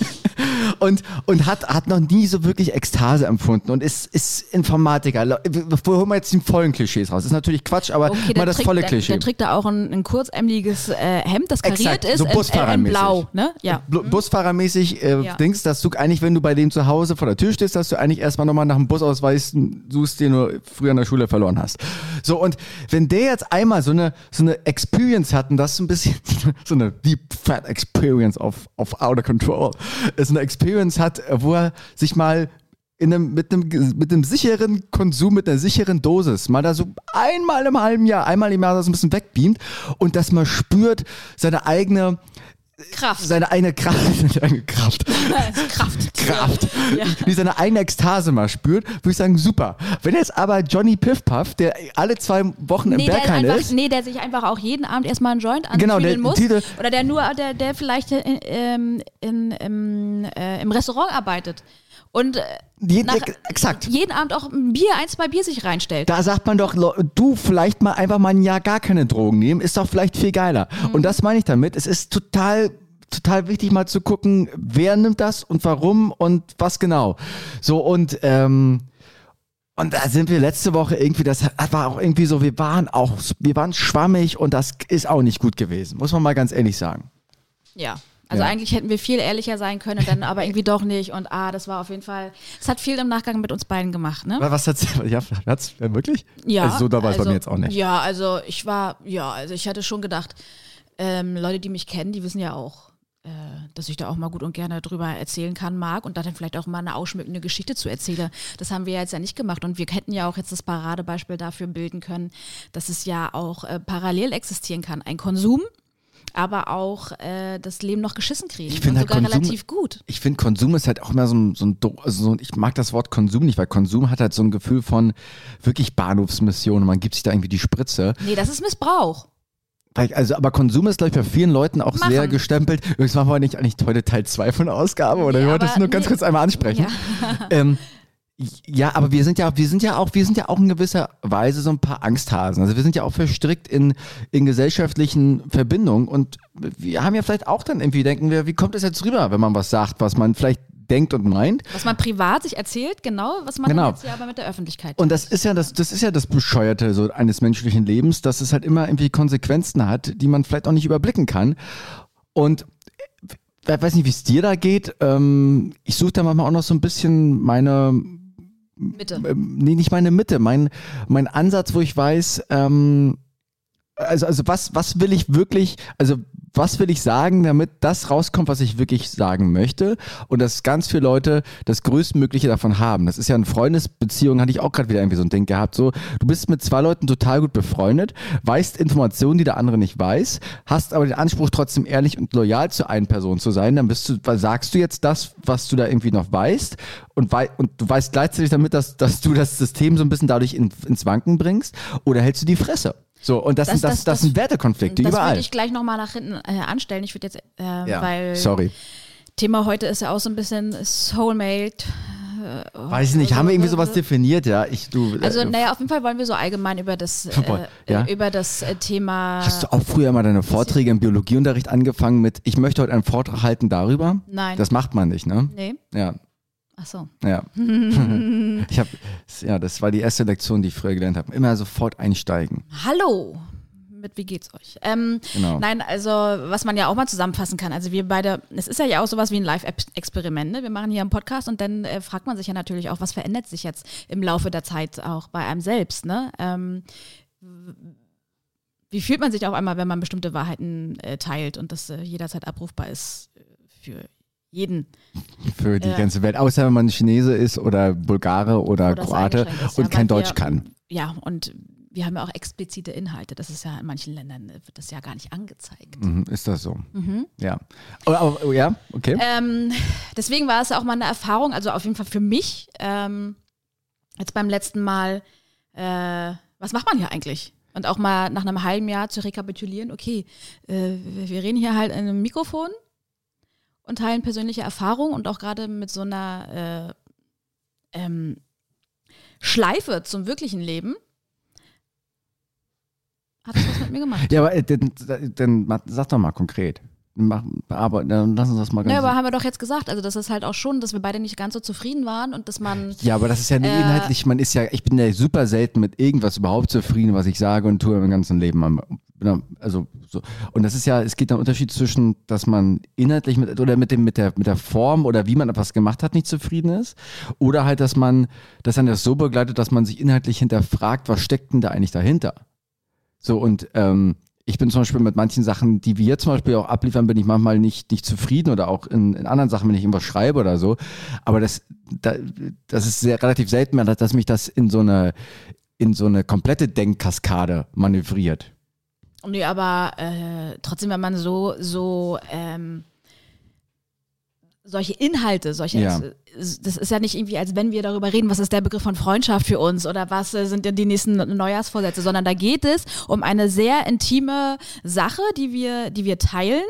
B: und, und hat, hat noch nie so wirklich Ekstase empfunden und ist, ist Informatiker. Wir holen wir jetzt die vollen Klischees raus. Ist natürlich Quatsch, aber
C: Okay,
B: mal das
C: trägt,
B: volle Klischee.
C: der trägt da auch ein, ein kurzämliges äh, Hemd, das kariert
B: Exakt,
C: ist
B: so
C: in, äh, blau. Ne? Ja.
B: Bu- Busfahrermäßig äh,
C: Ja.
B: Dings, dass du eigentlich, wenn du bei dem zu Hause vor der Tür stehst, dass du eigentlich erstmal nochmal nach einem Busausweis suchst, den du früher in der Schule verloren hast. So, und wenn der jetzt einmal so eine, so eine Experience hat, und das ist ein bisschen so eine Deep Fat Experience of, of Outer Control, ist eine Experience hat, äh, wo er sich mal in einem, mit, einem, mit einem sicheren Konsum, mit einer sicheren Dosis, mal da so einmal im halben Jahr, einmal im Jahr das ein bisschen wegbeamt und dass man spürt, seine eigene
C: Kraft.
B: seine eigene Kraft, eigene Kraft,
C: Kraft.
B: Kraft,
C: Ja.
B: wie seine eigene Ekstase mal spürt, würde ich sagen, super. Wenn jetzt aber Johnny Piffpuff, der alle zwei Wochen
C: Nee
B: im Berghain
C: einfach,
B: ist,
C: nee, der sich einfach auch jeden Abend erstmal einen Joint
B: Genau,
C: antüdeln
B: der-
C: muss.
B: diese-
C: oder der nur, der, der vielleicht in, ähm, in, im, äh, im Restaurant arbeitet. Und äh,
B: jeden,
C: nach-
B: exakt.
C: jeden Abend auch ein Bier, ein, zwei Bier sich reinstellt.
B: Da sagt man doch, du vielleicht mal einfach mal ein Jahr gar keine Drogen nehmen, ist doch vielleicht viel geiler.
C: Mhm.
B: Und das meine ich damit. Es ist total total wichtig mal zu gucken, wer nimmt das und warum und was genau. So und ähm, und da sind wir letzte Woche irgendwie, das war auch irgendwie so, wir waren auch, wir waren schwammig und das ist auch nicht gut gewesen, muss man mal ganz ehrlich sagen.
C: Ja. Also
B: Ja.
C: eigentlich hätten wir viel ehrlicher sein können, dann aber irgendwie doch nicht. Und ah, das war auf jeden Fall, es hat viel im Nachgang mit uns beiden gemacht, ne?
B: Was hat's, ja, hat's ja, wirklich?
C: Ja.
B: Also so da war es bei
C: also-
B: mir jetzt auch nicht.
C: Ja, also ich war, ja, also ich hatte schon gedacht, ähm, Leute, die mich kennen, die wissen ja auch, äh, dass ich da auch mal gut und gerne drüber erzählen kann, mag und da dann vielleicht auch mal eine ausschmückende Geschichte zu erzählen. Das haben wir ja jetzt ja nicht gemacht und wir hätten ja auch jetzt das Paradebeispiel dafür bilden können, dass es ja auch äh, parallel existieren kann. Ein Konsum, aber auch äh, das Leben noch geschissen kriegen.
B: Ich find
C: und
B: halt
C: sogar
B: Konsum-
C: relativ gut.
B: Ich finde, Konsum ist halt auch immer so ein, so ein, also so ein, ich mag das Wort Konsum nicht, weil Konsum hat halt so ein Gefühl von wirklich Bahnhofsmission und man gibt sich da irgendwie die Spritze.
C: Nee, das ist Missbrauch.
B: Also, aber Konsum ist, glaube ich, bei vielen Leuten auch
C: Machen.
B: sehr gestempelt. Übrigens machen wir nicht eigentlich heute Teil 2 von der Ausgabe oder
C: Nee,
B: wir wollten das nur ganz
C: nee.
B: kurz einmal ansprechen. Ähm, ja, aber wir sind ja, wir sind ja auch, wir sind ja auch in gewisser Weise so ein paar Angsthasen. Also wir sind ja auch verstrickt in, in gesellschaftlichen Verbindungen und wir haben ja vielleicht auch dann irgendwie denken wir, wie kommt es jetzt rüber, wenn man was sagt, was man vielleicht denkt und meint.
C: Was man privat sich erzählt, genau, was man
B: Genau.
C: jetzt ja aber mit der Öffentlichkeit
B: Und das ist ja das, das ist ja das Bescheuerte so eines menschlichen Lebens, dass es halt immer irgendwie Konsequenzen hat, die man vielleicht auch nicht überblicken kann. Und ich weiß nicht, wie es dir da geht. Ähm, ich suche da manchmal auch noch so ein bisschen meine,
C: Mitte.
B: ähm, nee, nicht meine Mitte, mein, mein Ansatz, wo ich weiß, ähm, also, also was, was will ich wirklich, also was will ich sagen, damit das rauskommt, was ich wirklich sagen möchte? Und dass ganz viele Leute das Größtmögliche davon haben. Das ist ja in Freundesbeziehungen, hatte ich auch gerade wieder irgendwie so ein Ding gehabt, so du bist mit zwei Leuten total gut befreundet, weißt Informationen, die der andere nicht weiß, hast aber den Anspruch trotzdem ehrlich und loyal zu einer Person zu sein, dann bist du, sagst du jetzt das, was du da irgendwie noch weißt? Und, wei und du weißt gleichzeitig damit, dass, dass du das System so ein bisschen dadurch in, ins Wanken bringst? Oder hältst du die Fresse? So, und das,
C: Das-
B: sind, das,
C: das-
B: das, sind Wertekonflikte
C: Das
B: überall.
C: würde ich gleich nochmal nach hinten äh, anstellen. Ich würde jetzt, äh,
B: ja,
C: weil
B: sorry.
C: Thema heute ist ja auch so ein bisschen Soulmate.
B: Weiß ich nicht, haben wir irgendwie sowas definiert, ja? Ich, du,
C: Also,
B: äh,
C: naja, auf jeden Fall wollen wir so allgemein über das, äh,
B: ja.
C: äh, über das äh, Thema.
B: Hast du auch früher mal deine Vorträge im Biologieunterricht angefangen mit, ich möchte heute einen Vortrag halten darüber?
C: Nein.
B: Das macht man nicht, ne?
C: nee?
B: Ja,
C: Ach so.
B: ja. ich hab, ja, das war die erste Lektion, die ich früher gelernt habe. Immer sofort einsteigen.
C: Hallo. Mit wie geht's euch? Ähm,
B: Genau.
C: Nein, also was man ja auch mal zusammenfassen kann. Also wir beide, es ist ja auch sowas wie ein Live-Experiment. Ne? Wir machen hier einen Podcast und dann äh, fragt man sich ja natürlich auch, was verändert sich jetzt im Laufe der Zeit auch bei einem selbst. Ne? Ähm, wie fühlt man sich auf einmal, wenn man bestimmte Wahrheiten äh, teilt und das äh, jederzeit abrufbar ist äh, für jeden?
B: Für die
C: Ja.
B: ganze Welt. Außer wenn man Chinese ist oder Bulgare oder,
C: Oder
B: Kroate
C: ist,
B: und
C: ja,
B: kein Deutsch
C: wir-
B: kann.
C: Ja, und wir haben ja auch explizite Inhalte. Das ist ja in manchen Ländern äh, wird das ja gar nicht angezeigt.
B: Mhm, ist das so? Ja. Aber, aber, oh, ja, okay.
C: Ähm, deswegen war es auch mal eine Erfahrung, also auf jeden Fall für mich, ähm, jetzt beim letzten Mal, äh, was macht man hier eigentlich? Und auch mal nach einem halben Jahr zu rekapitulieren, okay, äh, wir reden hier halt in einem Mikrofon und teilen persönliche Erfahrungen und auch gerade mit so einer äh, ähm, Schleife zum wirklichen Leben hat das was mit mir gemacht.
B: Ja, aber äh, dann, dann sag doch mal konkret. machen, aber dann lass uns das mal ganz
C: Ja, aber haben wir doch jetzt gesagt, also das ist halt auch schon, dass wir beide nicht ganz so zufrieden waren und dass man
B: Ja, aber das ist ja nicht
C: Äh,
B: inhaltlich, man ist ja, ich bin ja super selten mit irgendwas überhaupt zufrieden, was ich sage und tue im ganzen Leben. Also so. Und das ist ja, es geht ein Unterschied zwischen, dass man inhaltlich mit oder mit dem, mit der, mit der Form oder wie man etwas gemacht hat, nicht zufrieden ist. Oder halt, dass man, dass dann das so begleitet, dass man sich inhaltlich hinterfragt, was steckt denn da eigentlich dahinter? So, und ähm, ich bin zum Beispiel mit manchen Sachen, die wir zum Beispiel auch abliefern, bin ich manchmal nicht, nicht zufrieden oder auch in, in anderen Sachen, wenn ich irgendwas schreibe oder so. Aber das, da, das ist sehr, relativ selten, dass, dass mich das in so eine, in so eine komplette Denkkaskade manövriert.
C: Nee, aber äh, trotzdem, wenn man so, so ähm, solche Inhalte, solche,
B: Ja.
C: das ist ja nicht irgendwie, als wenn wir darüber reden, was ist der Begriff von Freundschaft für uns oder was äh, sind denn die nächsten Neujahrsvorsätze, sondern da geht es um eine sehr intime Sache, die wir, die wir teilen.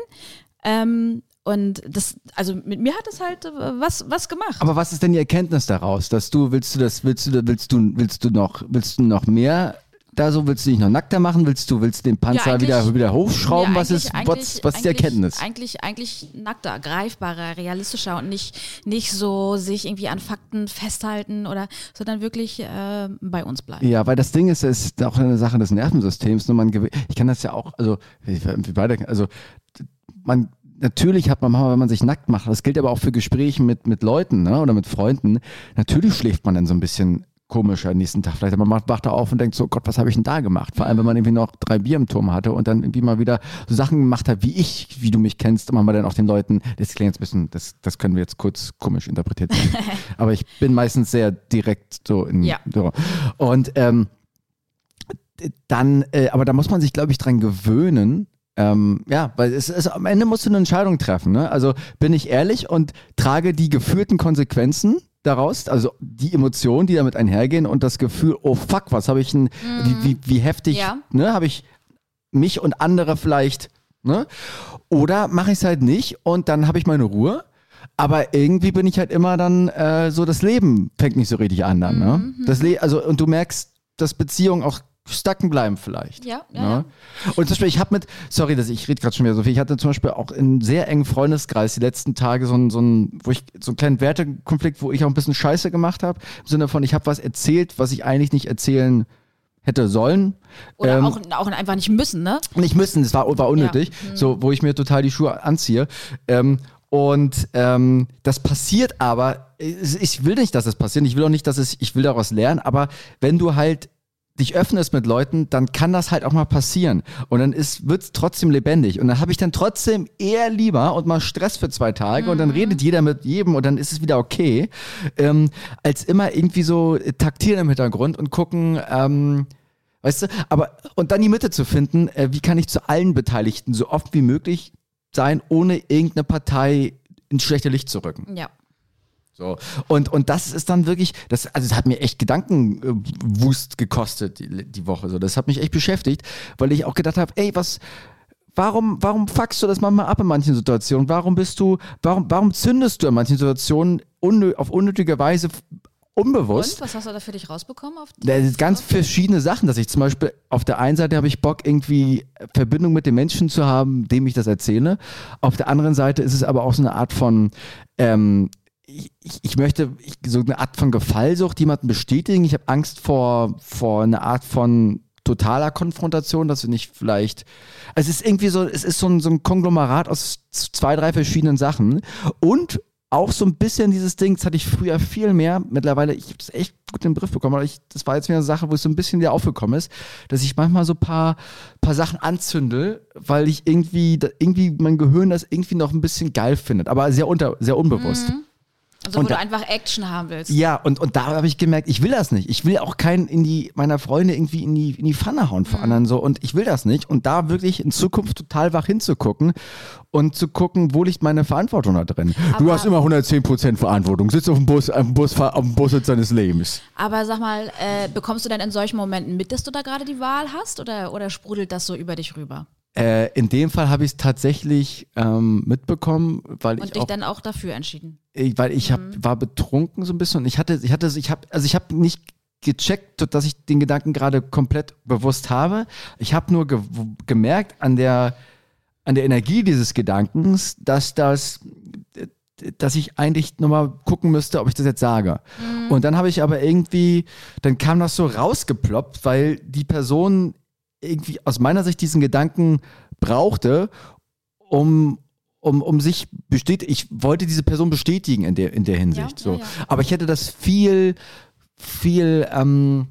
C: Ähm, und das, also mit mir hat es halt äh, was, was gemacht.
B: Aber was ist denn die Erkenntnis daraus? Dass du, willst du das, willst du, willst du, willst du noch, willst du noch mehr da so, willst du dich noch nackter machen? Willst du, willst du den Panzer
C: eigentlich-
B: wieder, wieder hochschrauben?
C: Ja,
B: was ist, was, was ist die Erkenntnis?
C: Eigentlich, eigentlich nackter, greifbarer, realistischer und nicht, nicht so sich irgendwie an Fakten festhalten oder, sondern wirklich äh, bei uns bleiben.
B: Ja, weil das Ding ist, es ist auch eine Sache des Nervensystems. Nur man, ich kann das ja auch, also, wie wie beide, also, man, natürlich hat man manchmal, wenn man sich nackt macht, das gilt aber auch für Gespräche mit, mit Leuten, ne, oder mit Freunden, natürlich schläft man dann so ein bisschen komischer am nächsten Tag. Vielleicht man macht, wacht da auf und denkt so, Gott, was habe ich denn da gemacht? Vor allem, wenn man irgendwie noch drei Bier im Turm hatte und dann irgendwie mal wieder so Sachen gemacht hat, wie ich, wie du mich kennst, machen wir dann auch den Leuten, das klingt jetzt ein bisschen, das, das können wir jetzt kurz komisch interpretiert sein. aber ich bin meistens sehr direkt so in,
C: Ja.
B: so. Und, ähm, dann, äh, aber da muss man sich, glaube ich, dran gewöhnen. Ähm, ja, weil es ist, am Ende musst du eine Entscheidung treffen. Ne? Also bin ich ehrlich und trage die geführten Konsequenzen daraus, also die Emotionen, die damit einhergehen und das Gefühl, oh fuck, was habe ich denn, wie, wie, wie heftig,
C: Ja.
B: ne, habe ich mich und andere vielleicht, ne? Oder mache ich es halt nicht und dann habe ich meine Ruhe. Aber irgendwie bin ich halt immer dann äh, so, das Leben fängt nicht so richtig an dann. Ne? Das Le also, und du merkst, dass Beziehungen auch stacken bleiben vielleicht.
C: Ja, ja,
B: ne?
C: ja.
B: Und zum Beispiel, ich habe mit, sorry, dass ich rede gerade schon wieder so viel, ich hatte zum Beispiel auch in sehr engen Freundeskreis die letzten Tage so einen, so einen, wo ich, so einen kleinen Wertekonflikt, wo ich auch ein bisschen Scheiße gemacht habe, im Sinne von, ich habe was erzählt, was ich eigentlich nicht erzählen hätte sollen.
C: Oder
B: Ähm,
C: auch, auch einfach nicht müssen, ne?
B: nicht müssen, das war, war unnötig, so, wo ich mir total die Schuhe anziehe. Ähm, und ähm, das passiert aber, ich will nicht, dass es passiert, ich will auch nicht, dass es, ich will daraus lernen, aber wenn du halt dich öffnest mit Leuten, dann kann das halt auch mal passieren. Und dann wird es trotzdem lebendig. Und dann habe ich dann trotzdem eher lieber und mal Stress für zwei Tage und dann redet jeder mit jedem und dann ist es wieder okay, ähm, als immer irgendwie so taktieren im Hintergrund und gucken, ähm, Weißt du, aber und dann die Mitte zu finden, äh, wie kann ich zu allen Beteiligten so oft wie möglich sein, ohne irgendeine Partei ins schlechte Licht zu rücken.
C: Ja.
B: So. Und, und das ist dann wirklich, das, also es hat mir echt Gedankenwust gekostet die, die Woche. So. Das hat mich echt beschäftigt, weil ich auch gedacht habe, ey, was, warum, warum fuckst du das manchmal ab in manchen Situationen? Warum bist du, warum, warum zündest du in manchen Situationen unnö auf unnötige Weise unbewusst?
C: Und was hast du da für dich rausbekommen? Auf
B: Da sind ganz verschiedene Sachen, dass ich zum Beispiel auf der einen Seite habe ich Bock, irgendwie Verbindung mit den Menschen zu haben, dem ich das erzähle. Auf der anderen Seite ist es aber auch so eine Art von, ähm, ich, ich- ich möchte ich, so eine Art von Gefallsucht jemanden bestätigen. Ich habe Angst vor, vor einer Art von totaler Konfrontation, dass wir nicht vielleicht. Es ist irgendwie so, es ist so ein, so ein Konglomerat aus zwei, drei verschiedenen Sachen. Und auch so ein bisschen dieses Ding, das hatte ich früher viel mehr. Mittlerweile, ich habe das echt gut in den Griff bekommen, aber ich, das war jetzt wieder eine Sache, wo es so ein bisschen wieder aufgekommen ist, dass ich manchmal so ein paar, paar Sachen anzündel, weil ich irgendwie, irgendwie mein Gehirn das irgendwie noch ein bisschen geil findet, aber sehr unter, sehr unbewusst.
C: Also,
B: und
C: wo du
B: da-
C: einfach Action haben willst.
B: Ja, und, und da habe ich gemerkt, ich will das nicht. Ich will auch keinen in die, meiner Freunde irgendwie in die, in die Pfanne hauen vor anderen so. Und ich will das nicht. Und da wirklich in Zukunft total wach hinzugucken und zu gucken, wo liegt meine Verantwortung da drin. du
C: Aber-
B: hast immer 110% Verantwortung. Sitzt auf dem Bus, auf dem Bus, auf dem Bussitz deines Lebens.
C: Aber sag mal, äh, bekommst du denn in solchen Momenten mit, dass du da gerade die Wahl hast oder, oder sprudelt das so über dich rüber?
B: Äh, in dem Fall habe ich es tatsächlich ähm, mitbekommen, weil
C: Und
B: ich
C: dich
B: auch
C: dann auch dafür entschieden?
B: ich, weil ich hab,
C: Mhm.
B: war betrunken so ein bisschen und ich hatte, ich hatte, ich habe, also ich habe nicht gecheckt, dass ich den Gedanken gerade komplett bewusst habe. Ich habe nur ge gemerkt an der, an der Energie dieses Gedankens, dass das, dass ich eigentlich nochmal gucken müsste, ob ich das jetzt sage. Und dann habe ich aber irgendwie, dann kam das so rausgeploppt, weil die Person irgendwie aus meiner Sicht diesen Gedanken brauchte, um, um, um sich bestätigt, ich wollte diese Person bestätigen in der, in der Hinsicht.
C: Ja,
B: so.
C: ja, ja.
B: Aber ich hätte das viel, viel ähm,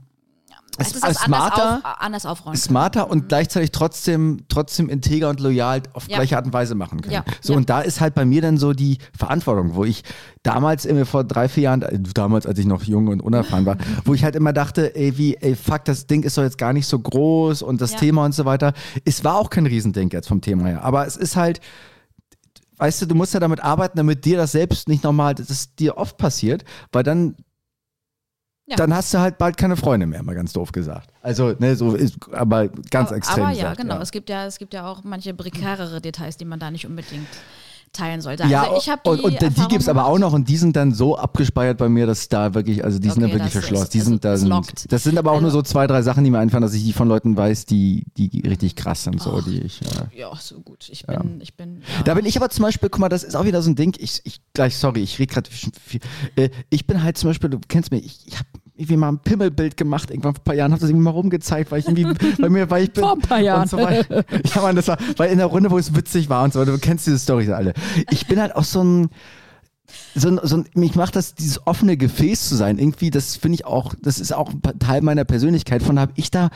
C: Es ist
B: äh,
C: das anders,
B: smarter,
C: auf, anders aufräumen.
B: smarter und gleichzeitig trotzdem, trotzdem integer und loyal auf
C: Ja.
B: gleiche Art und Weise machen können.
C: Ja,
B: So,
C: ja.
B: und da ist halt bei mir dann so die Verantwortung, wo ich damals immer vor drei, vier Jahren, äh, damals, als ich noch jung und unerfahren war, wo ich halt immer dachte, ey, wie, ey, fuck, das Ding ist doch jetzt gar nicht so groß und das. Thema und so weiter. Es war auch kein Riesending jetzt vom Thema her, aber es ist halt, weißt du, du musst ja damit arbeiten, damit dir das selbst nicht nochmal, dass es dir oft passiert, weil dann
C: Ja.
B: dann hast du halt bald keine Freunde mehr, mal ganz doof gesagt. Also, ne, so ist, aber ganz
C: aber,
B: extrem.
C: aber ja,
B: gesagt,
C: genau.
B: Ja.
C: Es gibt ja, es gibt ja auch manche prekärere Details, die man da nicht unbedingt teilen sollte.
B: Ja,
C: also ich habe die
B: und, und die gibt es aber auch noch und die sind dann so abgespeichert bei mir, dass da wirklich, also die sind
C: Okay,
B: dann wirklich
C: das
B: verschlossen. Die sind,
C: also
B: da
C: ist
B: sind, das sind aber auch nur
C: Also-
B: so zwei, drei Sachen, die mir einfallen, dass ich die von Leuten weiß, die, die richtig krass sind. So, die ich, äh,
C: Ja, so gut. Ich bin, ich bin. Ja.
B: Da bin ich aber zum Beispiel, guck mal, das ist auch wieder so ein Ding. Ich, ich gleich, sorry, ich rede gerade viel. Äh, ich bin halt zum Beispiel, du kennst mich, ich, ich habe irgendwie mal ein Pimmelbild gemacht, irgendwann vor ein paar Jahren, habe das irgendwie mal rumgezeigt, weil ich irgendwie, bei mir, weil ich bin.
C: Vor ein paar Jahren.
B: So ja, man, das war, weil in der Runde, wo es witzig war und so, du kennst diese Storys alle. Ich bin halt auch so ein, so ein, so ein mich macht das, dieses offene Gefäß zu sein, irgendwie, das finde ich auch, das ist auch ein Teil meiner Persönlichkeit, von habe ich da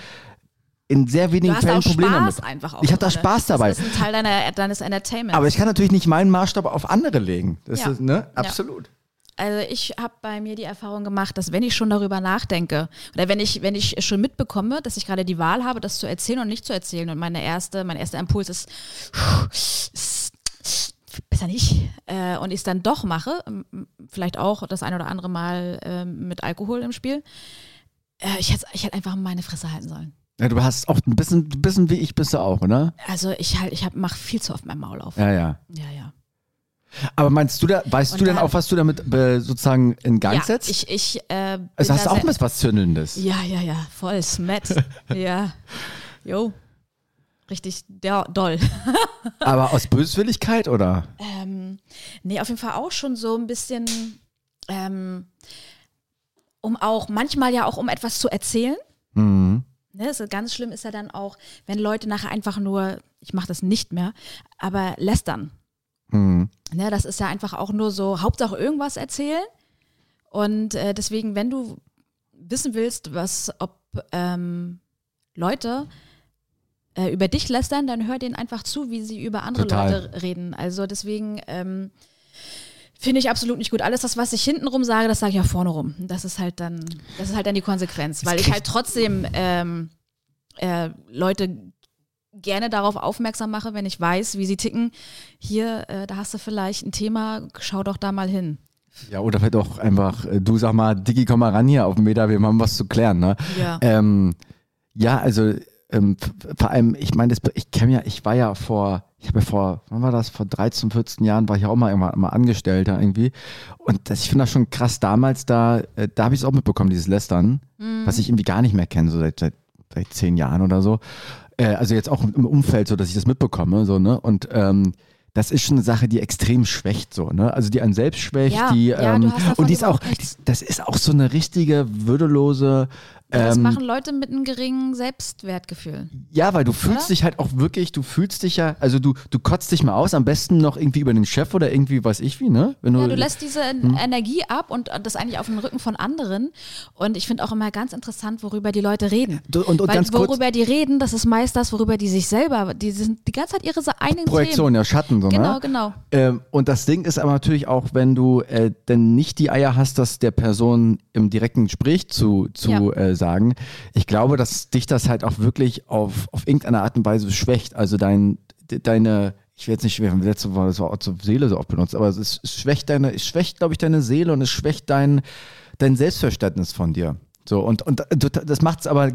B: in sehr wenigen Fällen Probleme
C: Spaß
B: damit.
C: einfach auch.
B: Ich habe da
C: dran.
B: Spaß dabei.
C: Das ist ein Teil deiner, deines Entertainments.
B: Aber ich kann natürlich nicht meinen Maßstab auf andere legen. Das
C: Ja.
B: ist, ne? Absolut.
C: Also ich habe bei mir die Erfahrung gemacht, dass wenn ich schon darüber nachdenke oder wenn ich, wenn ich schon mitbekomme, dass ich gerade die Wahl habe, das zu erzählen und nicht zu erzählen und meine erste, mein erster Impuls ist, ist besser nicht äh, und ich es dann doch mache, vielleicht auch das ein oder andere Mal ähm, mit Alkohol im Spiel, äh, ich hätte ich hätte einfach meine Fresse halten sollen.
B: Ja, du hast auch ein bisschen, ein bisschen wie ich bist du auch, oder?
C: Also ich halt, ich mache viel zu oft mein Maul auf.
B: Ja, ja.
C: Ja, ja.
B: Aber meinst du da, weißt
C: Und
B: du denn
C: dann-
B: auch, was du damit äh, sozusagen in Gang
C: ja,
B: setzt?
C: ich, ich, äh,
B: also hast du auch
C: sehr-
B: was, Zündelndes?
C: Ja, ja, ja, voll Smet. ja. Jo. Richtig doll.
B: Aber aus Böswilligkeit oder?
C: Ähm, nee, auf jeden Fall auch schon so ein bisschen, ähm, um auch, manchmal ja auch um etwas zu erzählen.
B: Mhm.
C: Ne, so ganz schlimm ist ja dann auch, wenn Leute nachher einfach nur, ich mache das nicht mehr, aber lästern.
B: Mhm.
C: Ne, das ist ja einfach auch nur so, Hauptsache irgendwas erzählen. Und äh, deswegen, wenn du wissen willst, was, ob ähm, Leute äh, über dich lästern, dann hör denen einfach zu, wie sie über andere
B: Total.
C: Leute reden. Also deswegen ähm, finde ich absolut nicht gut. Alles das, was ich hintenrum sage, das sage ich auch vorne rum. Das ist halt dann, das ist halt dann die Konsequenz, weil ich halt trotzdem ähm, äh, Leute gerne darauf aufmerksam mache, wenn ich weiß, wie sie ticken. Hier, äh, da hast du vielleicht ein Thema, schau doch da mal hin.
B: Ja, oder vielleicht auch einfach, äh, du sag mal, Diggi, komm mal ran hier auf den Meter, wir haben was zu klären, ne?
C: Ja.
B: Ähm, ja, also ähm, vor allem, ich meine, ich kenne ja, ich war ja vor, ich habe ja vor, wann war das, vor 13, 14 Jahren war ich auch mal immer, mal Angestellter irgendwie. Und das, ich finde das schon krass damals, da, äh, da habe ich es auch mitbekommen, dieses Lästern, was ich irgendwie gar nicht mehr kenne, so seit, seit, seit zehn Jahren oder so. Äh, also jetzt auch im Umfeld, so dass ich das mitbekomme, so, ne? Und ähm, das ist schon eine Sache, die extrem schwächt, so, ne? Also die an selbst schwächt,
C: Ja,
B: die,
C: ja,
B: ähm, und die ist auch,
C: nichts.
B: das ist auch so eine richtige, würdelose,
C: das
B: ähm,
C: machen Leute mit einem geringen Selbstwertgefühl.
B: ja, weil du fühlst
C: Oder?
B: dich halt auch wirklich, du fühlst dich ja, also du, du kotzt dich mal aus, am besten noch irgendwie über den Chef oder irgendwie weiß ich wie, ne? Wenn
C: Ja, du lässt diese Energie ab und das eigentlich auf den Rücken von anderen. Und ich finde auch immer ganz interessant, worüber die Leute reden.
B: Du- und- und
C: Weil
B: ganz kurz-
C: worüber die reden, das ist meist das, worüber die sich selber, die sind die ganze Zeit ihre eigenen
B: Projektion,
C: Themen.
B: ja, Schatten, so,
C: Genau,
B: ne?
C: genau.
B: Ähm, und das Ding ist aber natürlich auch, wenn du äh, denn nicht die Eier hast, das der Person im direkten Gespräch zu, zu
C: Ja.
B: äh, sagen, ich glaube, dass dich das halt auch wirklich auf, auf irgendeine Art und Weise schwächt. Also dein, de- deine, ich will jetzt nicht, wir haben letzte Woche das Wort zur Seele so oft benutzt, aber es, ist, es schwächt deine, es schwächt, glaube ich, deine Seele und es schwächt dein, dein Selbstverständnis von dir. So, und, und das macht es aber,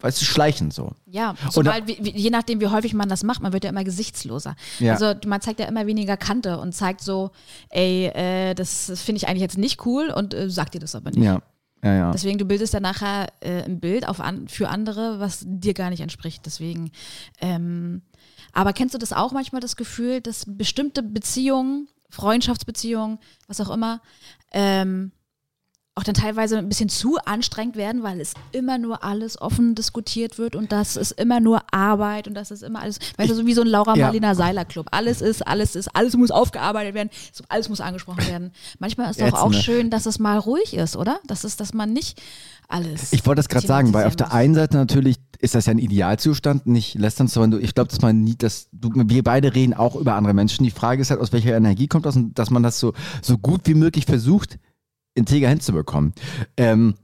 B: weißt du, schleichend so.
C: Ja, zumal, wie, je nachdem, wie häufig man das macht, man wird ja immer gesichtsloser.
B: Ja.
C: Also man zeigt ja immer weniger Kante und zeigt so, ey, äh, das finde ich eigentlich jetzt nicht cool und äh, sagt dir das aber nicht.
B: Ja. Ja, ja.
C: Deswegen, du bildest dann nachher äh, ein Bild auf an, für andere, was dir gar nicht entspricht. Deswegen, ähm, aber kennst du das auch manchmal, das Gefühl, dass bestimmte Beziehungen, Freundschaftsbeziehungen, was auch immer, ähm, auch dann teilweise ein bisschen zu anstrengend werden, weil es immer nur alles offen diskutiert wird und das ist immer nur Arbeit und das ist immer alles, weißt du, so wie so ein Laura
B: Ja.
C: Marlina Seiler Club. Alles ist, alles ist, alles muss aufgearbeitet werden, alles muss angesprochen werden. Manchmal ist doch auch
B: ne?
C: schön, dass es mal ruhig ist, oder? Das ist, dass man nicht alles.
B: Ich wollte das gerade sagen, weil auf der einen Seite natürlich ist das ja ein Idealzustand, nicht lästern zu wollen. Ich glaube, dass man nie, dass du, wir beide reden auch über andere Menschen. Die Frage ist halt, aus welcher Energie kommt das und dass man das so, so gut wie möglich versucht, integer hinzubekommen. Ähm,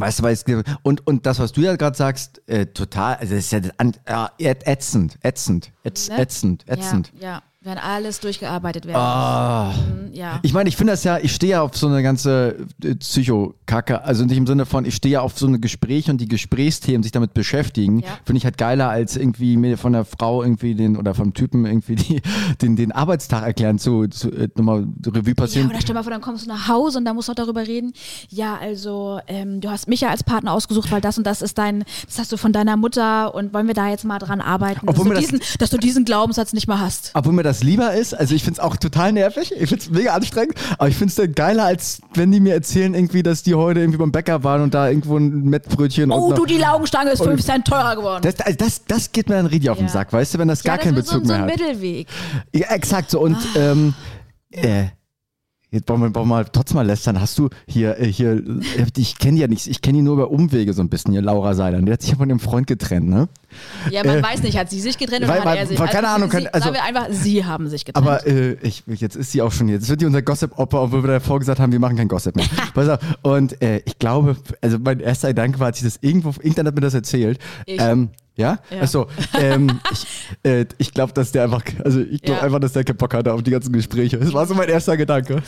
B: Weißt du, weil es, und, und das, was du ja gerade sagst, äh, total, also das ist ja äh, ätzend, ätzend, ätz,
C: Ne?
B: ätzend, ätzend.
C: Ja, ja, wenn alles durchgearbeitet werden.
B: Ah.
C: muss. Ja.
B: Ich meine, ich finde das ja, ich stehe ja auf so eine ganze äh, Psychokacke, also nicht im Sinne von, ich stehe ja auf so eine Gespräche und die Gesprächsthemen sich damit beschäftigen,
C: Ja.
B: finde ich halt geiler, als irgendwie mir von der Frau irgendwie den oder vom Typen irgendwie die, den, den Arbeitstag erklären zu, zu äh, nochmal Revue
C: Ja,
B: passieren.
C: oder stell mal vor, dann kommst du nach Hause und dann musst du auch darüber reden. Ja, also ähm, du hast mich ja als Partner ausgesucht, weil das und das ist dein, das hast du von deiner Mutter und wollen wir da jetzt mal dran arbeiten, dass du,
B: das-
C: diesen, dass du diesen Glaubenssatz nicht mehr hast.
B: Obwohl mir das lieber ist, also ich finde es auch total nervig, ich finde es mega anstrengend, aber ich finde es dann geiler, als wenn die mir erzählen irgendwie, dass die heute irgendwie beim Bäcker waren und da irgendwo ein Mettbrötchen und
C: Oh, du, die Laugenstange ist 5 Cent teurer geworden.
B: das, also das, das geht mir dann richtig auf den. Sack, weißt du, wenn das gar
C: ja,
B: keinen
C: das ist
B: Bezug
C: so, so
B: mehr
C: ein
B: hat.
C: Mittelweg.
B: Ja, exakt so. Und ähm, äh, jetzt wollen wir, wollen wir mal trotzdem mal lästern. Hast du hier, äh, hier, äh, ich kenne die ja nicht, ich kenne die nur über Umwege so ein bisschen, hier Laura Seiler. Die hat sich ja von dem Freund getrennt, ne?
C: Ja, man weiß nicht, hat sie sich getrennt oder
B: weil-
C: hat er sich?
B: weil- keine Ahnung,
C: sie,
B: also-
C: sagen wir einfach, sie haben sich getrennt.
B: Aber äh, ich, jetzt ist sie auch schon hier. Jetzt wird die unser Gossip-Opfer, obwohl wir davor gesagt haben, wir machen kein Gossip mehr. Pass auf. Und äh, ich glaube, also mein erster Gedanke war, als ich das irgendwo, irgendjemand hat mir das erzählt.
C: Ich.
B: Ähm, ja?
C: Ja.
B: Achso. Ähm, ich äh, ich glaube, dass der einfach, also ich glaube
C: Ja.
B: einfach, dass der keinen Bock hatte auf die ganzen Gespräche. Das war so mein erster Gedanke.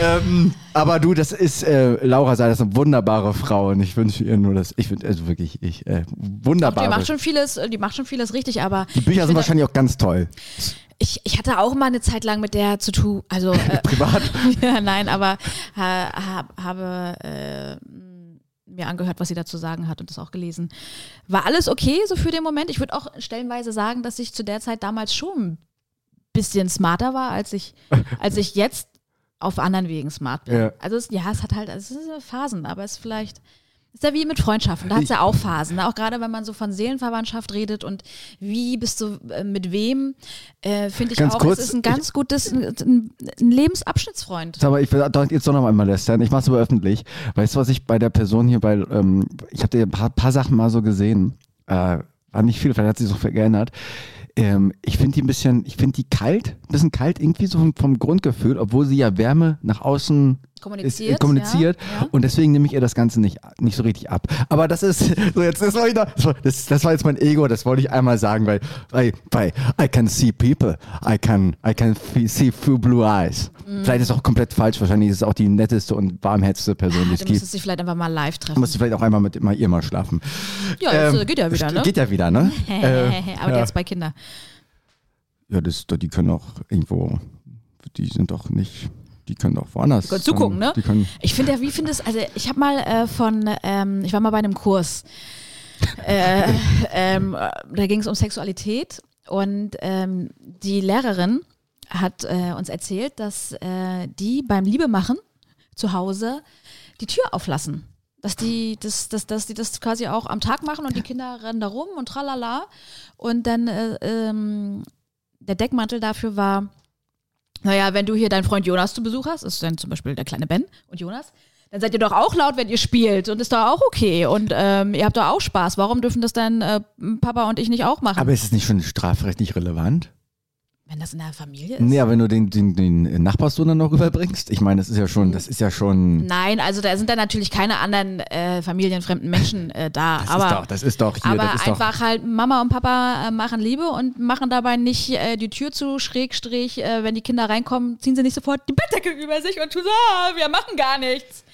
B: Ähm, aber du, das ist, äh, Laura sei das eine wunderbare Frau und ich wünsche ihr nur das, ich finde, also wirklich, ich, äh,
C: die
B: wunderbar.
C: macht schon vieles, die macht schon vieles richtig, aber
B: Die Bücher sind wahrscheinlich auch ganz toll.
C: Ich, ich hatte auch mal eine Zeit lang mit der zu tun, also äh,
B: Privat.
C: ja, nein, aber ha, hab, habe äh, mir angehört, was sie dazu sagen hat und das auch gelesen. War alles okay so für den Moment? Ich würde auch stellenweise sagen, dass ich zu der Zeit damals schon ein bisschen smarter war, als ich, als ich jetzt auf anderen Wegen smart bin.
B: Ja.
C: Also es, ja, es hat halt, es ist ja Phasen, aber es ist vielleicht ist ja wie mit Freundschaften, da hat es ja auch Phasen. Ne? Auch gerade wenn man so von Seelenverwandtschaft redet und wie bist du äh, mit wem, äh, finde ich
B: Ganz
C: auch,
B: kurz,
C: es ist ein ganz gutes, ein, ein Lebensabschnittsfreund.
B: Sag mal, ich will jetzt doch noch einmal lästern. Ich mach's aber öffentlich. Weißt du, was ich bei der Person hier bei, ähm, ich habe dir ein paar, paar Sachen mal so gesehen. Äh, war nicht viel, vielleicht hat sich so viel geändert. Ähm, ich finde die ein bisschen, ich finde die kalt, ein bisschen kalt irgendwie so vom, vom Grundgefühl, obwohl sie ja Wärme nach außen
C: Kommuniziert,
B: ist, kommuniziert.
C: ja, ja.
B: und deswegen nehme ich ihr das Ganze nicht, nicht so richtig ab. Aber das ist, so jetzt, das war wieder, das war, das, das war jetzt mein Ego, das wollte ich einmal sagen, weil, weil, weil I can see people, I can, I can see through blue eyes.
C: Mhm.
B: Vielleicht ist es auch komplett falsch, wahrscheinlich ist es auch die netteste und warmherzigste Person, die
C: Ah,
B: es
C: du
B: gibt.
C: müsstest dich vielleicht einfach mal live treffen.
B: Musst du vielleicht auch einmal mit mal ihr mal schlafen.
C: Ja, das
B: Ähm,
C: äh, geht ja wieder, ne?
B: Geht ja wieder, ne?
C: Aber
B: ja.
C: jetzt bei Kindern.
B: Ja, das, die können auch irgendwo, die sind doch nicht, die können doch woanders.
C: können zugucken, ne?
B: Die können,
C: Ich finde ja, wie findest also ich habe mal äh, von, ähm, ich war mal bei einem Kurs, äh, ähm, da ging es um Sexualität und ähm, die Lehrerin hat äh, uns erzählt, dass äh, die beim Liebemachen zu Hause die Tür auflassen. Dass die, das, dass, dass die das quasi auch am Tag machen und die Kinder rennen da rum und tralala. Und dann äh, ähm, der Deckmantel dafür war, naja, wenn du hier deinen Freund Jonas zu Besuch hast, ist dann zum Beispiel der kleine Ben und Jonas, dann seid ihr doch auch laut, wenn ihr spielt und ist doch auch okay und ähm, ihr habt doch auch Spaß. Warum dürfen das dann äh, Papa und ich nicht auch machen?
B: aber ist es nicht schon strafrechtlich relevant?
C: Wenn das in der Familie ist?
B: Aber wenn du den, den, den Nachbarssohn dann noch rüberbringst, ich meine, das ist ja schon, das ist ja schon.
C: Nein, also da sind dann natürlich keine anderen äh, familienfremden Menschen äh, da.
B: Das
C: aber
B: ist doch, das ist doch hier,
C: aber
B: ist doch.
C: einfach halt Mama und Papa äh, machen Liebe und machen dabei nicht äh, die Tür zu, Schrägstrich, äh, wenn die Kinder reinkommen, ziehen sie nicht sofort die Bettdecke über sich und tun so, ah, wir machen gar nichts.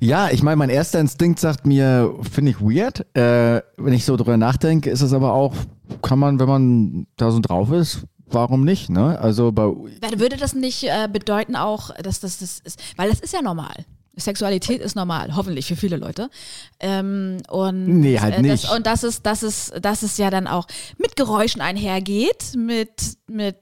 B: Ja, ich meine, mein erster Instinkt sagt mir, finde ich weird. Wenn ich so drüber nachdenke, ist es aber auch, kann man, wenn man da so drauf ist, warum nicht, ne? Also bei,
C: Würde das nicht äh, bedeuten auch, dass das, das ist, weil das ist ja normal. Sexualität ist normal, hoffentlich für viele Leute. Ähm, und
B: Nee, halt
C: äh,
B: nicht.
C: Das, und dass es, dass es, dass es ja dann auch mit Geräuschen einhergeht, mit, mit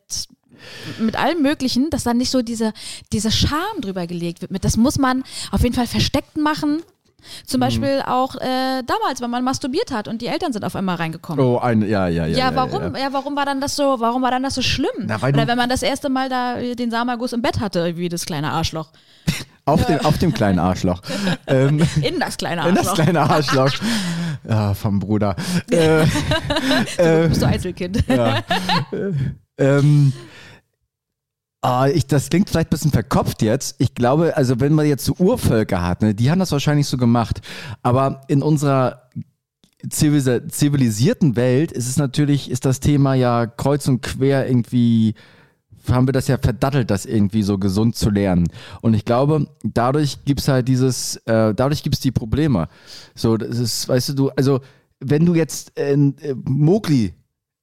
C: mit allem Möglichen, dass dann nicht so diese, diese Scham drüber gelegt wird. Mit, das muss man auf jeden Fall versteckt machen.
B: Mhm.
C: Zum Beispiel auch äh, damals, wenn man masturbiert hat und die Eltern sind auf einmal reingekommen.
B: Oh, ein, ja, ja, ja.
C: Ja, warum? Ja, warum war dann das so? Warum war dann das so schlimm?
B: Na, weil
C: Oder wenn man das erste Mal da äh, den Samaguss im Bett hatte, wie das kleine Arschloch.
B: Auf, dem, auf dem kleinen Arschloch. ähm,
C: In das kleine
B: in
C: Arschloch.
B: das kleine Arschloch. Ja, vom Bruder. Äh,
C: du bist so Einzelkind.
B: ja. ähm, ah, ich, das klingt vielleicht ein bisschen verkopft jetzt. Ich glaube, also wenn man jetzt so Urvölker hat, ne, die haben das wahrscheinlich so gemacht. Aber in unserer zivilisierten Welt ist es natürlich, ist das Thema ja kreuz und quer irgendwie haben wir das ja verdattelt, das irgendwie so gesund zu lernen. Und ich glaube, dadurch gibt's halt dieses, äh, dadurch gibt's die Probleme. So, das ist, weißt du, du, also wenn du jetzt äh, Mowgli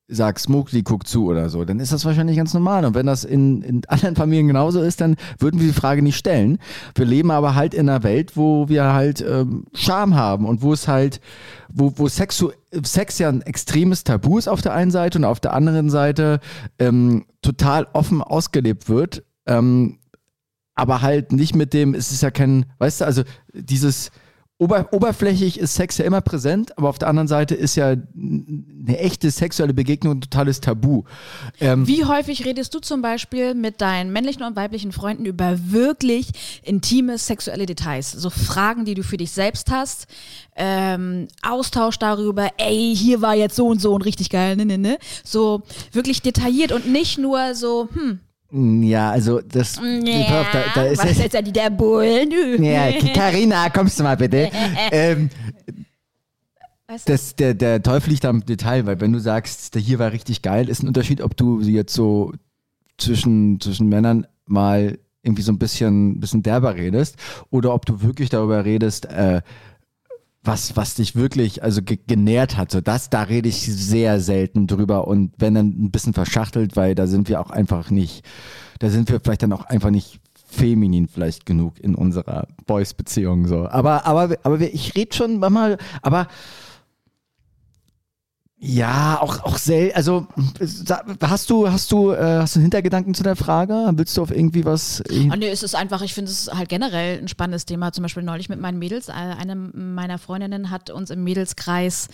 B: sagst, Mowgli guckt zu oder so, dann ist das wahrscheinlich ganz normal. Und wenn das in, in anderen Familien genauso ist, dann würden wir die Frage nicht stellen. Wir leben aber halt in einer Welt, wo wir halt ähm, Scham haben und wo es halt, wo, wo Sexu Sex ja ein extremes Tabu ist auf der einen Seite und auf der anderen Seite ähm, total offen ausgelebt wird. Ähm, aber halt nicht mit dem, es ist ja kein, weißt du, also dieses ober, oberflächlich ist Sex ja immer präsent, aber auf der anderen Seite ist ja eine echte sexuelle Begegnung ein totales Tabu. Ähm,
C: Wie häufig redest du zum Beispiel mit deinen männlichen und weiblichen Freunden über wirklich intime sexuelle Details? So Fragen, die du für dich selbst hast, ähm, Austausch darüber, ey, hier war jetzt so und so und richtig geil, ne, ne, ne. So wirklich detailliert und nicht nur so, hm,
B: ja, also das,
C: ja,
B: da, da ist
C: was jetzt denn der Bullen?
B: ja, Carina, kommst du mal bitte. ähm, das, der, der Teufel liegt am Detail, weil wenn du sagst, der hier war richtig geil, ist ein Unterschied, ob du jetzt so zwischen, zwischen Männern mal irgendwie so ein bisschen, bisschen derber redest oder ob du wirklich darüber redest, äh, was, was dich wirklich also ge genährt hat. So das, da rede ich sehr selten drüber und wenn dann ein bisschen verschachtelt, weil da sind wir auch einfach nicht, da sind wir vielleicht dann auch einfach nicht feminin vielleicht genug in unserer Boys-Beziehung so. Aber, aber, aber ich rede schon manchmal, aber ja, auch, auch sel also hast du, hast du, äh, hast du einen Hintergedanken zu der Frage? Willst du auf irgendwie was?
C: Ah, nee, es ist einfach, ich finde es halt generell ein spannendes Thema. Zum Beispiel neulich mit meinen Mädels. Äh, Eine meiner Freundinnen hat uns im Mädelskreis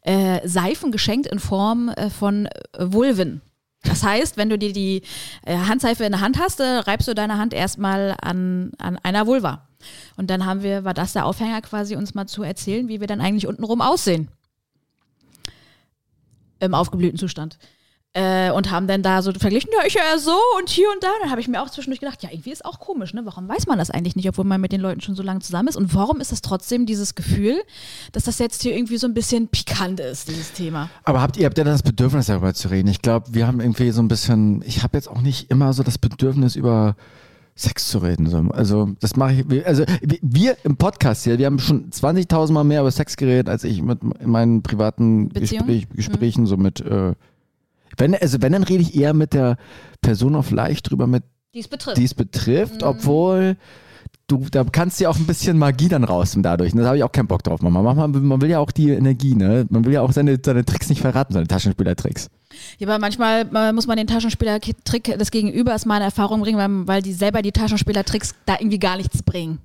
C: äh, Seifen geschenkt in Form äh, von Vulven. Das heißt, wenn du dir die äh, Handseife in der Hand hast, reibst du deine Hand erstmal an, an einer Vulva. Und dann haben wir, war das der Aufhänger quasi, uns mal zu erzählen, wie wir dann eigentlich untenrum aussehen. Im aufgeblühten Zustand. Äh, und haben dann da so verglichen, ja, ich ja so und hier und da. Dann habe ich mir auch zwischendurch gedacht, ja, irgendwie ist auch komisch, ne? Warum weiß man das eigentlich nicht, obwohl man mit den Leuten schon so lange zusammen ist? Und warum ist das trotzdem dieses Gefühl, dass das jetzt hier irgendwie so ein bisschen pikant ist, dieses Thema?
B: Aber habt ihr, habt ihr das Bedürfnis darüber zu reden? Ich glaube, wir haben irgendwie so ein bisschen, ich habe jetzt auch nicht immer so das Bedürfnis über Sex zu reden. So. Also das mache ich, wir- also wir- im Podcast hier, wir haben schon 20.000 Mal mehr über Sex geredet, als ich mit in meinen privaten? Gespräch, Gesprächen so mit, äh, wenn, also wenn, dann rede ich eher mit der Person auf leicht drüber, mit
C: Die es betrifft.
B: die es betrifft, obwohl du, da kannst du ja auch ein bisschen Magie dann raus dadurch. Ne? Da habe ich auch keinen Bock drauf. Man, man, man will ja auch die Energie, ne? Man will ja auch seine, seine Tricks nicht verraten, seine Taschenspielertricks.
C: Ja, aber manchmal muss man den Taschenspieler-Trick des Gegenübers in Erfahrung bringen, weil, weil die selber die Taschenspieler-Tricks da irgendwie gar nichts bringen.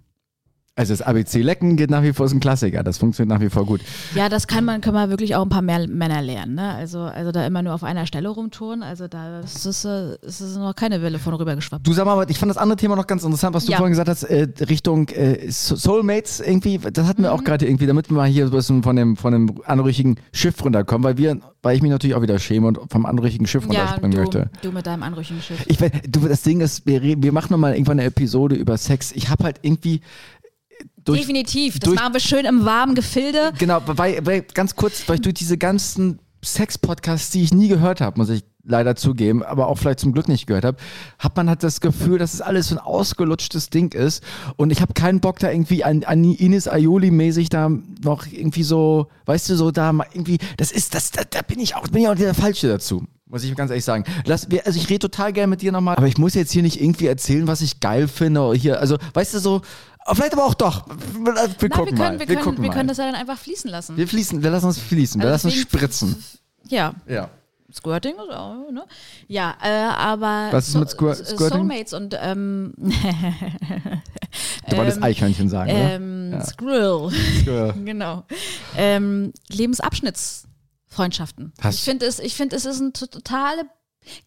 B: Also das ABC-Lecken geht nach wie vor ist ein Klassiker. Das funktioniert nach wie vor gut.
C: Ja, das kann man, kann man wirklich auch ein paar mehr Männer lernen. Ne? Also, also da immer nur auf einer Stelle rumtouren, also da ist es, äh, ist es noch keine Welle von rübergeschwappt.
B: Du sag mal, ich fand das andere Thema noch ganz interessant, was du
C: Ja.
B: vorhin gesagt hast, äh, Richtung äh, Soulmates irgendwie, das hatten wir
C: Mhm.
B: auch gerade irgendwie, damit wir mal hier so ein bisschen von dem, von dem anrüchigen Schiff runterkommen, weil wir, weil ich mich natürlich auch wieder schäme und vom anrüchigen Schiff
C: Ja,
B: runterspringen
C: du,
B: möchte.
C: du mit deinem anrüchigen Schiff.
B: Ich, du, das Ding ist, wir, wir machen nochmal irgendwann eine Episode über Sex. Ich habe halt irgendwie durch,
C: Definitiv. Das
B: durch-
C: machen wir schön im warmen Gefilde.
B: Genau, weil, weil ganz kurz, weil ich durch diese ganzen Sex-Podcasts, die ich nie gehört habe, muss ich leider zugeben, aber auch vielleicht zum Glück nicht gehört habe, hat man halt das Gefühl, dass es alles so ein ausgelutschtes Ding ist und ich habe keinen Bock da irgendwie an, an Ines Aioli mäßig da noch irgendwie so, weißt du, so da mal irgendwie, das ist, das, da, da bin ich auch, bin ich auch der Falsche dazu. Muss ich ganz ehrlich sagen. Lass, also ich rede total gerne mit dir nochmal, aber ich muss jetzt hier nicht irgendwie erzählen, was ich geil finde. Hier, also weißt du so, Vielleicht aber auch doch. Wir
C: Na,
B: gucken
C: wir können,
B: mal.
C: wir können,
B: gucken
C: wir
B: mal.
C: können das ja dann einfach fließen lassen.
B: wir fließen, wir lassen uns fließen, wir
C: Also
B: lassen uns spritzen.
C: ja,
B: Ja.
C: Squirting ist auch, ne? Ja, äh, aber
B: Was ist mit Squir-
C: S-
B: Squirting?
C: Soulmates und ähm,
B: Du wolltest Eichhörnchen sagen,
C: ähm,
B: Ja.
C: Squirrel,
B: oder?
C: genau. Ähm, Lebensabschnittsfreundschaften.
B: Hast-
C: ich finde es, ich finde es ist eine to- totale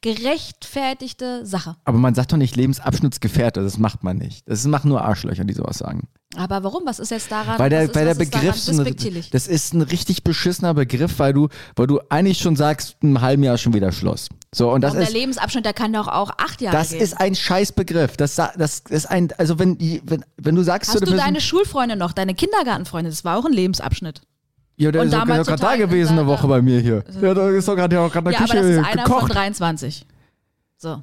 C: gerechtfertigte Sache.
B: Aber man sagt doch nicht Lebensabschnittsgefährte, das macht man nicht. Das machen nur Arschlöcher, die sowas sagen.
C: Aber warum? Was ist jetzt daran?
B: Weil der,
C: ist,
B: weil der
C: ist
B: Begriff, so eine, das ist ein richtig beschissener Begriff, weil du, weil du eigentlich schon sagst, im halben Jahr schon wieder Schluss. So, und das
C: Und der
B: ist,
C: Lebensabschnitt, der kann doch auch acht Jahre
B: das
C: gehen.
B: ist ein Scheißbegriff. Das, das ist ein, also wenn, die- wenn, wenn du sagst,
C: Hast du deine Schulfreunde noch, deine Kindergartenfreunde? Das war auch ein Lebensabschnitt.
B: Ja, der
C: und
B: ist doch gerade da gewesen eine Woche bei mir hier. Ja, da ist doch gerade ja auch gerade in
C: Ja,
B: der
C: aber das ist
B: Küche
C: einer von
B: gekocht.
C: 23. So.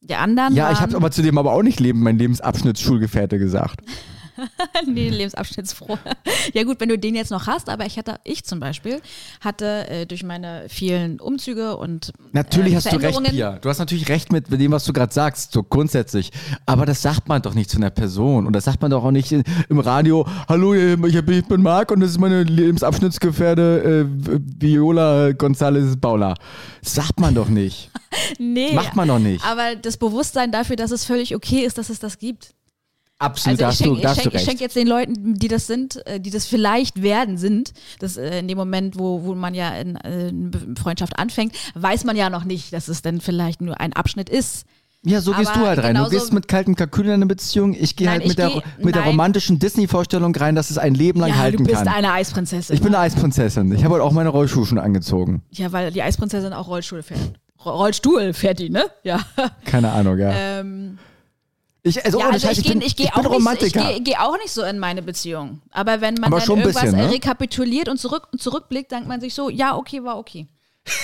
C: Die anderen
B: Ja, ich habe aber zu dem aber auch nicht Leben, mein Lebensabschnittsschulgefährte gesagt.
C: nee, lebensabschnittsfroh. ja gut, wenn du den jetzt noch hast, aber ich hatte, ich zum Beispiel, hatte äh, durch meine vielen Umzüge und
B: Natürlich
C: äh,
B: hast du recht, Pia. Du hast natürlich recht mit dem, was du gerade sagst, so grundsätzlich. Aber das sagt man doch nicht zu einer Person. Und das sagt man doch auch nicht im Radio, hallo, ich bin, Marc und das ist meine Lebensabschnittsgefährde äh, Viola González Baula. Das sagt man doch nicht.
C: Nee,
B: Macht man doch nicht.
C: aber das Bewusstsein dafür, dass es völlig okay ist, dass es das gibt.
B: Absolut,
C: Also ich schenke schenk, schenk jetzt den Leuten, die das sind, äh, die das vielleicht werden sind, das äh, in dem Moment, wo, wo man ja in, äh, eine Be- Freundschaft anfängt, weiß man ja noch nicht, dass es dann vielleicht nur ein Abschnitt ist.
B: Ja, so gehst
C: Aber
B: du halt rein. Du gehst mit kalten Kalkülen in eine Beziehung. Ich gehe halt mit, der,
C: geh-
B: mit der romantischen Disney-Vorstellung rein, dass es ein Leben lang
C: ja,
B: halten
C: du bist
B: kann.
C: eine Eisprinzessin.
B: ich bin eine Eisprinzessin. Ich habe halt auch meine Rollschuhe schon angezogen.
C: ja, weil die Eisprinzessin auch Rollstuhl fährt. Ro- Rollstuhl fährt die, ne? Ja.
B: Keine Ahnung, ja.
C: ähm,
B: ich, also,
C: ja, also
B: Scheiß,
C: ich gehe ich geh
B: ich bin
C: auch, nicht, ich
B: Romantiker.
C: geh, geh auch nicht so in meine Beziehung. Aber wenn man
B: Aber
C: dann irgendwas
B: bisschen, ne?
C: rekapituliert und, zurück, und zurückblickt, denkt man sich so, ja, okay, war okay.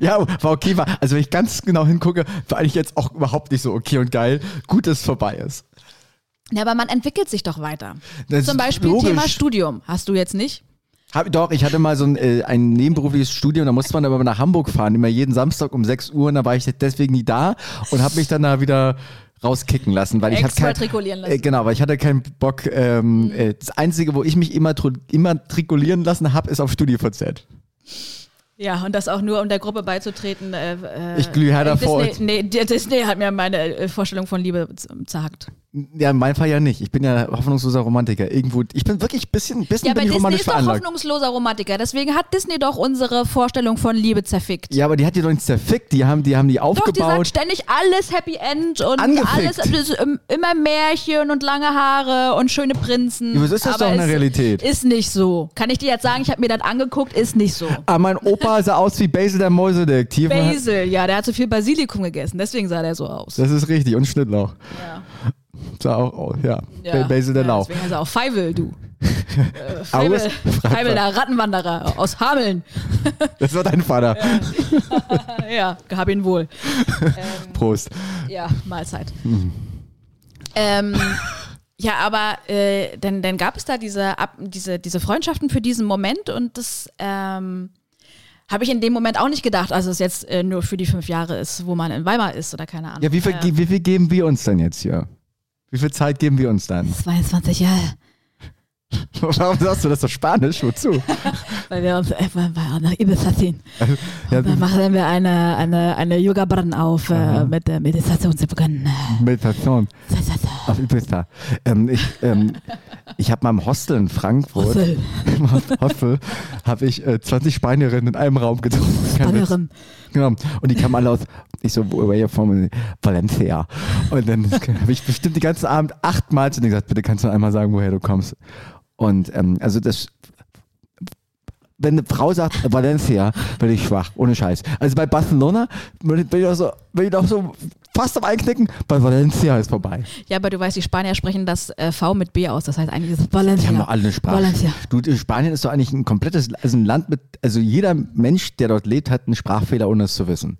B: Ja, war okay, war, also wenn ich ganz genau hingucke, war eigentlich jetzt auch überhaupt nicht so okay und geil. Gut, dass es vorbei ist.
C: Ja, aber man entwickelt sich doch weiter.
B: Das
C: Zum Beispiel
B: logisch.
C: Thema Studium. Hast du jetzt nicht?
B: Hab, doch, ich hatte mal so ein, äh, ein nebenberufliches Studium, da musste man aber nach Hamburg fahren, immer jeden Samstag um 6 Uhr und da war ich deswegen nie da und habe mich dann da wieder rauskicken lassen, weil ich hatte kein, äh, genau, weil ich hatte keinen Bock. Ähm, äh, das Einzige, wo ich mich immer immatrikulieren lassen habe, ist auf StudiVZ.
C: Ja, und das auch nur, um der Gruppe beizutreten. Äh, äh,
B: Ich glühe her davor.
C: Disney, nee, Disney hat mir meine äh, Vorstellung von Liebe zerhackt.
B: Ja, in meinem Fall ja nicht. Ich bin ja hoffnungsloser Romantiker. Irgendwo, ich bin wirklich ein bisschen, bisschen
C: Ja, aber
B: bin ich
C: Disney ist doch
B: veranlagt.
C: hoffnungsloser Romantiker. Deswegen hat Disney doch unsere Vorstellung von Liebe zerfickt.
B: Ja, aber die hat die doch nicht zerfickt. Die haben die, haben die
C: Doch, die sagt
B: aufgebaut.
C: ständig alles Happy End und
B: Angefickt.
C: alles das, ähm, immer Märchen und lange Haare und schöne Prinzen.
B: Ja, aber so ist das
C: Aber
B: doch
C: es
B: Realität.
C: Ist nicht so. Kann ich dir jetzt sagen, ich habe mir das angeguckt, ist nicht so.
B: Ah, mein Opa sah aus wie Basil der Mäusedetektiv.
C: Basil, ja, der hat zu viel Basilikum gegessen, deswegen sah der so aus.
B: Das ist richtig. Und Schnittlauch.
C: Ja.
B: Sah auch aus, ja.
C: Ja.
B: Basil der
C: ja,
B: Lauch.
C: Deswegen heißt er auch Feivel, du. Äh, Feivel, der Rattenwanderer aus Hameln.
B: Das war dein Vater.
C: Ja, hab ihn wohl.
B: Prost.
C: Ja, Mahlzeit. Ähm, ja, aber äh, dann, dann gab es da diese, Ab diese, diese Freundschaften für diesen Moment und das ähm, habe ich in dem Moment auch nicht gedacht, also es jetzt äh, nur für die fünf Jahre ist, wo man in Weimar ist oder keine Ahnung.
B: Ja, wie viel,
C: Äh,
B: wie viel geben wir uns denn jetzt hier? Wie viel Zeit geben wir uns dann?
C: 22 Jahre,
B: Warum sagst du das so Spanisch? Wozu?
C: weil wir uns äh, weil wir nach Ibiza ziehen.
B: Ja,
C: dann machen wir eine, eine, eine Yoga-Brenn auf äh, mit der Meditation zu beginnen.
B: Meditation auf Ibiza. Ähm, ich ähm, ich habe mal im Hostel in Frankfurt,
C: Hostel.
B: Hostel, habe ich äh, 20 Spanierinnen in einem Raum getroffen. Kein Witz.
C: Spanierin.
B: Genau. Und die kamen alle aus, ich so, wo are you from? Valencia. Und dann habe ich bestimmt den ganzen Abend achtmal zu denen gesagt, bitte kannst du einmal sagen, woher du kommst. Und ähm, also das, wenn eine Frau sagt Valencia, werde ich schwach, ohne Scheiß. Also bei Barcelona bin ich bin auch so, bin ich auch so fast am Einknicken, bei Valencia ist vorbei.
C: Ja, aber du weißt, die Spanier sprechen das äh, V mit B aus. Das heißt eigentlich ist es Valencia.
B: Die haben doch alle eine Sprache.
C: Valencia.
B: Du, Spanien ist doch eigentlich ein komplettes, also ein Land mit, also jeder Mensch, der dort lebt, hat einen Sprachfehler, ohne es zu wissen.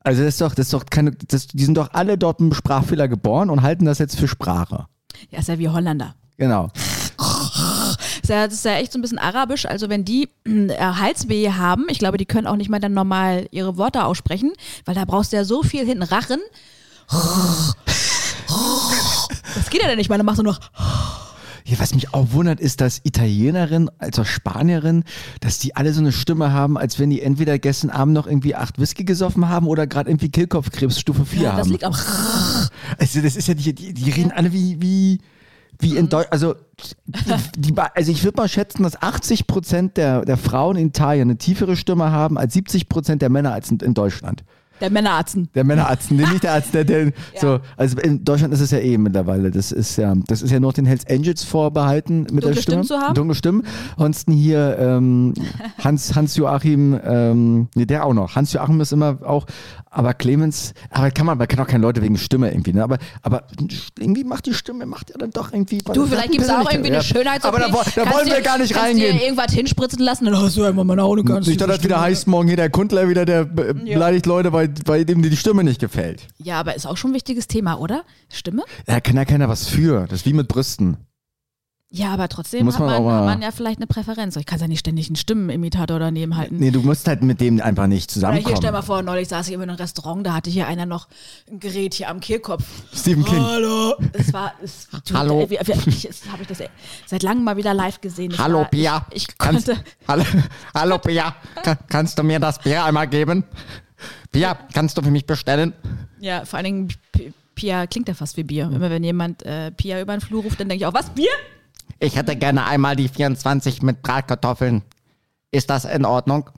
B: Also das ist doch, das ist doch keine, das, die sind doch alle dort mit einem Sprachfehler geboren und halten das jetzt für Sprache.
C: Ja, ist ja wie Holländer.
B: Genau.
C: Das ist ja echt so ein bisschen arabisch. Also wenn die äh, Halswehe haben, ich glaube, die können auch nicht mal dann normal ihre Worte aussprechen, weil da brauchst du ja so viel hinten Rachen. Das geht ja dann nicht, weil dann machst du noch.
B: Ja, was mich auch wundert, ist, dass Italienerinnen als auch Spanierinnen, dass die alle so eine Stimme haben, als wenn die entweder gestern Abend noch irgendwie acht Whisky gesoffen haben oder gerade irgendwie Kehlkopfkrebs Stufe 4
C: Ja,
B: haben.
C: das liegt am.
B: Also das ist ja die, die, die reden alle wie, wie, wie in Deutschland. Also, die, die, also ich würde mal schätzen, dass 80 Prozent der, der Frauen in Italien eine tiefere Stimme haben als 70 Prozent der Männer als in, in Deutschland.
C: Der Männeratzen.
B: Der Männerarzt, nee, nicht der Arzt, der, der so, also in Deutschland ist es ja eh mittlerweile. Das ist ja, das ist ja nur den Hells Angels vorbehalten mit
C: Dunkle
B: der Stimme.
C: Stimmen zu haben?
B: Dunkle Stimmen. Ansonsten hier ähm, Hans, Hans Joachim, ähm, nee, der auch noch. Hans Joachim ist immer auch, aber Clemens, aber kann man, man kann auch keine Leute wegen Stimme irgendwie, ne? Aber, aber irgendwie macht die Stimme, macht ja dann doch irgendwie.
C: Du, vielleicht gibt es auch irgendwie eine Schönheits
B: Aber da, da wollen wir gar nicht reingehen.
C: dir irgendwas hinspritzen lassen, dann hast du einmal meine Augen ganz
B: Nicht, dass das wieder heißt, morgen hier der Kundler wieder, der be-
C: Ja.
B: beleidigt Leute, weil, weil dem die Stimme nicht gefällt.
C: Ja, aber ist auch schon ein wichtiges Thema, oder? Stimme?
B: Da kann ja keiner was für. Das ist wie mit Brüsten.
C: Ja, aber trotzdem
B: Muss
C: hat
B: man
C: hat man ja vielleicht eine Präferenz. Ich kann ja nicht ständig einen Stimmenimitator daneben halten.
B: Nee, du musst halt mit dem einfach nicht
C: Oder hier, stell
B: zusammenkommen.
C: mal vor, neulich saß ich in einem Restaurant, da hatte hier einer noch ein Gerät hier am Kehlkopf.
B: Stephen King.
C: Hallo. Es war, es,
B: Hallo.
C: Äh, wie, wie, ich, das habe ich das seit langem mal wieder live gesehen. Es
B: Hallo
C: war,
B: Pia.
C: Ich, ich
B: Kannst-
C: konnte,
B: hallo, hallo Pia. Ka- kannst du mir das Bier einmal geben? Pia, kannst du für mich bestellen?
C: ja, vor allen Dingen, Pia klingt ja fast wie Bier. Immer wenn jemand äh, Pia über den Flur ruft, dann denke ich auch, was, Bier?
B: Ich hätte gerne einmal die 24 mit Bratkartoffeln. Ist das in Ordnung?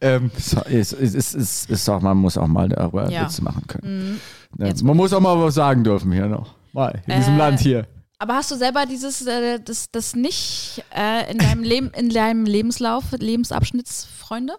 B: Ähm, so, ist, ist, ist, ist, ist auch, man muss auch mal darüber
C: Ja. Mhm.
B: Witze machen können. Ja,
C: Jetzt-
B: man muss auch mal was sagen dürfen hier noch. Mal, in diesem
C: Äh,
B: Land hier.
C: Aber hast du selber dieses, äh, das, das nicht äh, in deinem Leben, in deinem Lebenslauf, Lebensabschnittsfreunde?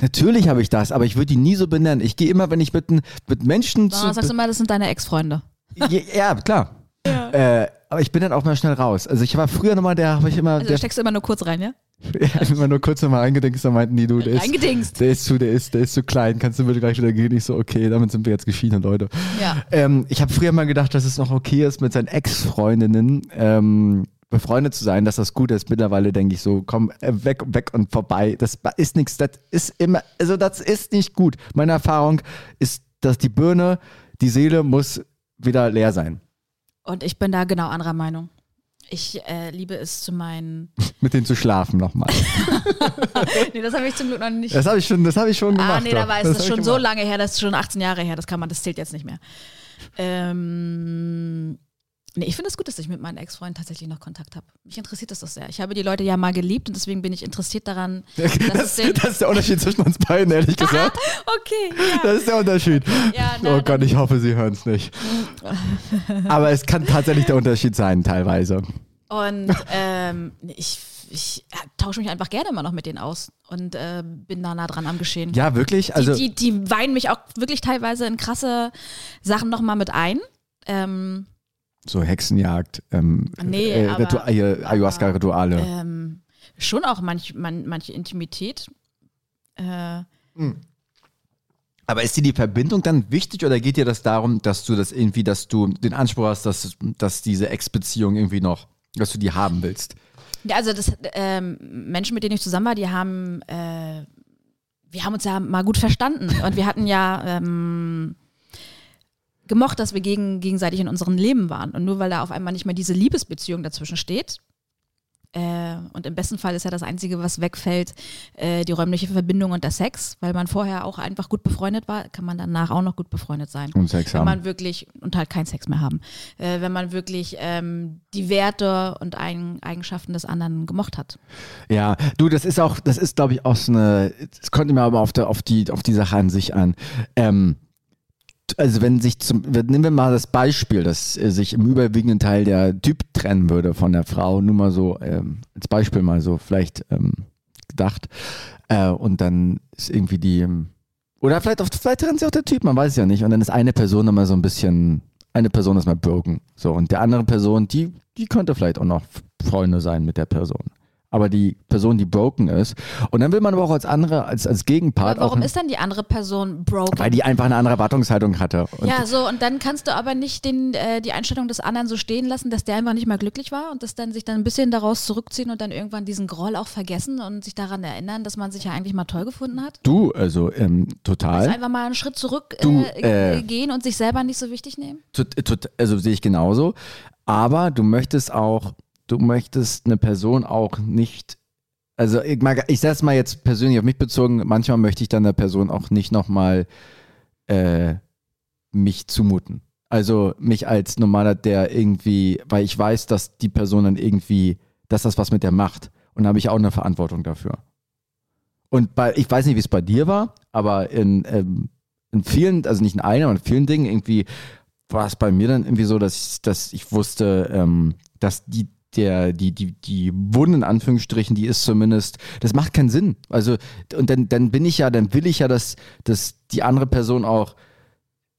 B: Natürlich habe ich das, aber ich würde die nie so benennen. Ich gehe immer, wenn ich mit, mit Menschen zu.
C: Sagst du immer, das sind deine Ex-Freunde.
B: Ja, ja klar. Äh, aber ich bin dann auch mal schnell raus. Also ich war früher nochmal, der habe ich immer,
C: Also
B: der,
C: da steckst du immer nur kurz rein, ja?
B: ja, immer nur kurz nochmal eingedingst, da meinten die, du, der ist,
C: Eingedingst.
B: der ist zu, der ist, der ist zu klein, kannst du bitte gleich wieder gehen? Ich so, okay, damit sind wir jetzt geschiedene Leute.
C: Ja.
B: Ähm, ich habe früher mal gedacht, dass es noch okay ist, mit seinen Ex-Freundinnen ähm, befreundet zu sein, dass das gut ist. Mittlerweile denke ich so, komm, äh, weg, weg und vorbei. Das ist nichts, das ist immer, also das ist nicht gut. Meine Erfahrung ist, dass die Birne, die Seele muss wieder leer sein.
C: Und ich bin da genau anderer Meinung. Ich äh, liebe es zu meinen.
B: Mit denen zu schlafen nochmal.
C: nee, das habe ich zum Glück noch nicht.
B: Das habe ich schon, das habe ich schon gemacht.
C: ah, nee, da war es
B: Das
C: das schon so lange her, das ist schon 18 Jahre her, das kann man, das zählt jetzt nicht mehr. Ähm, nee, ich finde es gut, dass ich mit meinen Ex-Freunden tatsächlich noch Kontakt habe. Mich interessiert das doch sehr. Ich habe die Leute ja mal geliebt und deswegen bin ich interessiert daran,
B: Das, das ist der Unterschied zwischen uns beiden, ehrlich gesagt.
C: Okay, ja.
B: Das ist der Unterschied.
C: Ja, na,
B: oh Gott, ich hoffe, Sie hören es nicht. Aber es kann tatsächlich der Unterschied sein, teilweise.
C: Und ähm, ich, ich tausche mich einfach gerne immer noch mit denen aus und äh, bin da nah dran am Geschehen.
B: Ja, wirklich? Also,
C: die, die, die weinen mich auch wirklich teilweise in krasse Sachen nochmal mit ein. Ähm,
B: so Hexenjagd, ähm,
C: Nee,
B: äh,
C: aber-
B: Ritu äh, Ayahuasca-Rituale.
C: ähm, schon auch manch, man, manche Intimität. Äh,
B: Aber ist dir die Verbindung dann wichtig oder geht dir das darum, dass du das irgendwie, dass du den Anspruch hast, dass, dass diese Ex-Beziehung irgendwie noch, dass du die haben willst?
C: ja, also das ähm, Menschen, mit denen ich zusammen war, die haben, äh, wir haben uns ja mal gut verstanden und wir hatten ja ähm, gemocht, dass wir gegen, gegenseitig in unserem Leben waren. Und nur weil da auf einmal nicht mehr diese Liebesbeziehung dazwischen steht, äh, und im besten Fall ist ja das Einzige, was wegfällt, äh, die räumliche Verbindung und der Sex, weil man vorher auch einfach gut befreundet war, kann man danach auch noch gut befreundet sein.
B: Und Sex
C: wenn
B: haben.
C: man wirklich und halt keinen Sex mehr haben, äh, wenn man wirklich ähm, die Werte und Eigen Eigenschaften des anderen gemocht hat.
B: Ja, du, das ist auch, das ist, glaube ich, auch so eine, es kommt immer aber auf, der, auf, die, auf die Sache an sich an. Ähm, also wenn sich zum, nehmen wir mal das Beispiel, dass äh, sich im überwiegenden Teil der Typ trennen würde von der Frau, nur mal so, ähm, als Beispiel mal so vielleicht ähm, gedacht. Äh, und dann ist irgendwie die, ähm, oder vielleicht, auf, vielleicht trennt sich auch der Typ, man weiß es ja nicht. Und dann ist eine Person immer so ein bisschen, eine Person ist mal broken. So, und der andere Person, die, die könnte vielleicht auch noch Freunde sein mit der Person. Aber die Person, die broken ist. Und dann will man aber auch als andere, als, als Gegenpart
C: Aber warum
B: auch,
C: ist dann die andere Person broken?
B: weil die einfach eine andere Erwartungshaltung hatte. Und
C: ja, so, und dann kannst du aber nicht den, äh, die Einstellung des anderen so stehen lassen, dass der einfach nicht mal glücklich war und das dann sich dann ein bisschen daraus zurückziehen und dann irgendwann diesen Groll auch vergessen und sich daran erinnern, dass man sich ja eigentlich mal toll gefunden hat.
B: du, also ähm,
C: Also
B: total.
C: einfach mal einen Schritt zurück
B: Du,
C: äh,
B: äh,
C: gehen und sich selber nicht so wichtig nehmen.
B: Also sehe ich genauso. Aber du möchtest auch, du möchtest eine Person auch nicht, also ich, mag, ich sage es mal jetzt persönlich auf mich bezogen, manchmal möchte ich dann der Person auch nicht nochmal äh, mich zumuten. Also mich als normaler, der irgendwie, weil ich weiß, dass die Person dann irgendwie, dass das was mit der macht. Und da habe ich auch eine Verantwortung dafür. Und bei, ich weiß nicht, wie es bei dir war, aber in, ähm, in vielen, also nicht in allen, aber in vielen Dingen irgendwie war es bei mir dann irgendwie so, dass ich, dass ich wusste, ähm, dass die, der, die, die, die Wunde in Anführungsstrichen, die ist zumindest, das macht keinen Sinn. Also, und dann, dann bin ich ja, dann will ich ja, dass, dass die andere Person auch,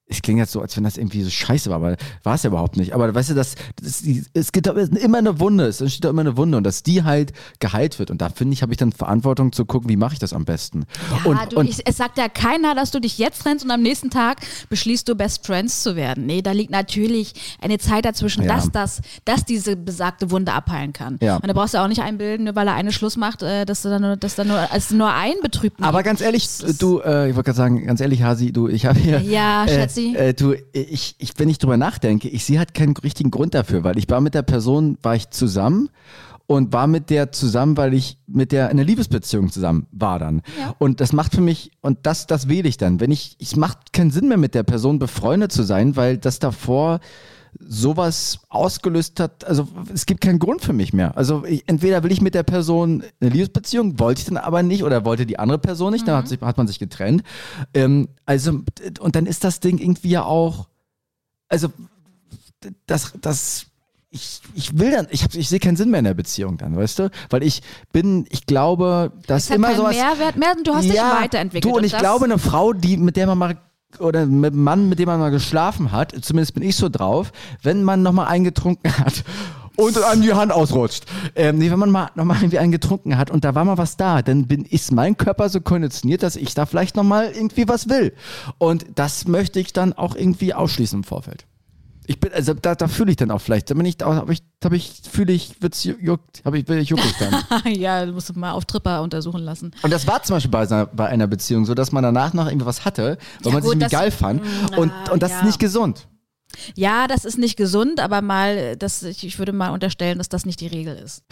B: es klingt jetzt so, als wenn das irgendwie so scheiße war, aber war es ja überhaupt nicht. Aber weißt du, das, das, es gibt immer eine Wunde, es entsteht da immer eine Wunde und dass die halt geheilt wird. Und da finde ich, habe ich dann Verantwortung zu gucken, wie mache ich das am besten.
C: Ja,
B: und,
C: du,
B: und
C: ich, es sagt ja keiner, dass du dich jetzt trennst und am nächsten Tag beschließt du Best Friends zu werden. Nee, da liegt natürlich eine Zeit dazwischen,
B: Ja.
C: dass das, dass diese besagte Wunde abheilen kann.
B: Ja.
C: Und da brauchst du auch nicht einbilden, nur weil er eine Schluss macht, äh, dass du dann nur, dass dann nur als nur ein betrübt.
B: Aber ganz ehrlich, du, äh, ich wollte gerade sagen, ganz ehrlich, Hasi, du, ich habe hier.
C: Ja, Schatzi.
B: Äh, äh, du, ich, ich, wenn ich drüber nachdenke, ich sehe halt keinen richtigen Grund dafür, weil ich war mit der Person, war ich zusammen und war mit der zusammen, weil ich mit der in einer Liebesbeziehung zusammen war dann.
C: Ja.
B: Und das macht für mich, und das, das wähle ich dann. Wenn ich, es macht keinen Sinn mehr mit der Person befreundet zu sein, weil das davor sowas ausgelöst hat, also es gibt keinen Grund für mich mehr. Also ich, entweder will ich mit der Person eine Liebesbeziehung, wollte ich dann aber nicht oder wollte die andere Person nicht, dann hat, sich, hat man sich getrennt. Ähm, also und dann ist das Ding irgendwie ja auch, also das, das ich, ich will dann, ich, hab, ich sehe keinen Sinn mehr in der Beziehung dann, weißt du? Weil ich bin, ich glaube, dass
C: es hat
B: immer
C: keinen
B: sowas.
C: Mehrwert mehr, du hast dich weiterentwickelt.
B: Du und ich
C: das,
B: glaube, eine Frau, die, mit der man mal oder mit einem Mann, mit dem man mal geschlafen hat, zumindest bin ich so drauf, wenn man nochmal einen getrunken hat und einem die Hand ausrutscht. Ähm, nee, wenn man mal nochmal irgendwie einen getrunken hat und da war mal was da, dann bin, ist mein Körper so konditioniert, dass ich da vielleicht nochmal irgendwie was will. Und das möchte ich dann auch irgendwie ausschließen im Vorfeld. Ich bin, also da, da fühle ich dann auch vielleicht, da bin ich, da habe ich, da hab ich, fühle ich, wird's ju- juckt, habe ich, juck ich dann.
C: ja, du musst du mal auf Tripper untersuchen lassen.
B: Und das war zum Beispiel bei, einer- bei einer Beziehung so, dass man danach noch irgendwie was hatte, weil
C: Ja,
B: man sich
C: gut,
B: irgendwie
C: das-
B: geil fand.
C: Mm,
B: Und, und das
C: ja.
B: ist nicht gesund.
C: Ja, das ist nicht gesund, aber mal, das, ich, ich würde mal unterstellen, dass das nicht die Regel ist.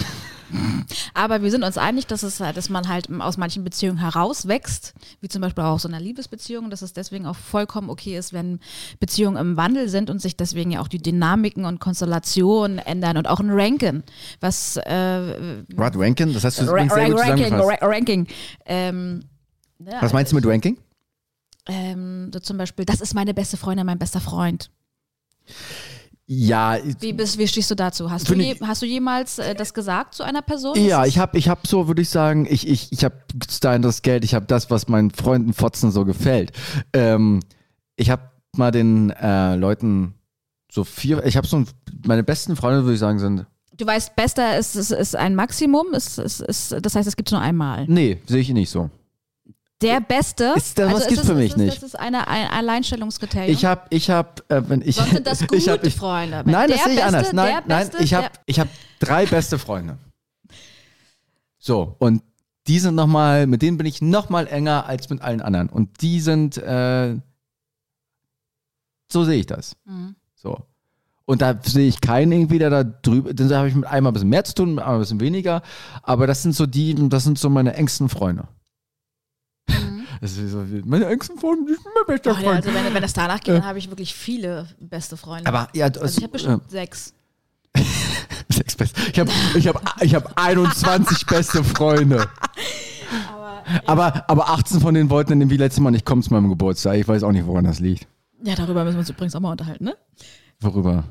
C: aber wir sind uns einig, dass, es, dass man halt aus manchen Beziehungen herauswächst, wie zum Beispiel auch aus so einer Liebesbeziehung, dass es deswegen auch vollkommen okay ist, wenn Beziehungen im Wandel sind und sich deswegen ja auch die Dynamiken und Konstellationen ändern und auch ein Ranken, was äh,
B: Rod Rankin, das heißt, du
C: Ra
B: sehr gut
C: Ranking. Ra Ranking. Ähm, ja,
B: Was meinst du mit Ranking?
C: ähm, so zum Beispiel, das ist meine beste Freundin, mein bester Freund.
B: Ja,
C: Wie, bist, wie stehst du dazu? Hast du, je,
B: ich-
C: hast du jemals äh, das gesagt zu einer Person?
B: ja, ich habe ich hab so, würde ich sagen, ich, ich, ich habe da das Geld, ich habe das, was meinen Freunden Fotzen so gefällt. Ähm, ich habe mal den äh, Leuten so vier, ich habe so, ein, meine besten Freunde, würde ich sagen, sind,
C: es- du weißt, bester ist, ist, ist ein Maximum, ist, ist, ist, das heißt, es gibt nur einmal.
B: nee, sehe ich nicht so.
C: Der Beste. Also
B: Ist- das gibt's
C: es-
B: für mich
C: es-
B: nicht.
C: Das ist eine, ein Alleinstellungskriterium.
B: Ich habe, ich habe, äh, wenn ich,
C: Sonst sind das
B: ich
C: gute
B: hab, ich,
C: Freunde.
B: Nein,
C: der
B: das sehe ich
C: Beste,
B: anders. Nein, nein,
C: Beste,
B: ich habe ich hab drei beste Freunde. So, und die sind nochmal, mit denen bin ich nochmal enger als mit allen anderen. Und die sind, äh, so sehe ich das.
C: Mhm.
B: So. Und da sehe ich keinen irgendwie, der da drüber, dann habe ich mit einem ein bisschen mehr zu tun, mit einem ein bisschen weniger. Aber das sind so die, das sind so meine engsten Freunde. Das ist so, meine engsten Freunde, sind mein bester
C: Oh, ja,
B: Freund.
C: also wenn, wenn das danach geht, dann habe ich wirklich viele beste Freunde.
B: Aber ja, du-
C: also ich habe bestimmt sechs.
B: Sechs beste. Ich habe ich hab, ich hab 21 beste Freunde. Aber, aber 18 von denen wollten dann irgendwie letztes Mal nicht kommen zu meinem Geburtstag. Ich weiß auch nicht, woran das liegt.
C: Ja, darüber müssen wir uns übrigens auch mal unterhalten, ne?
B: Worüber?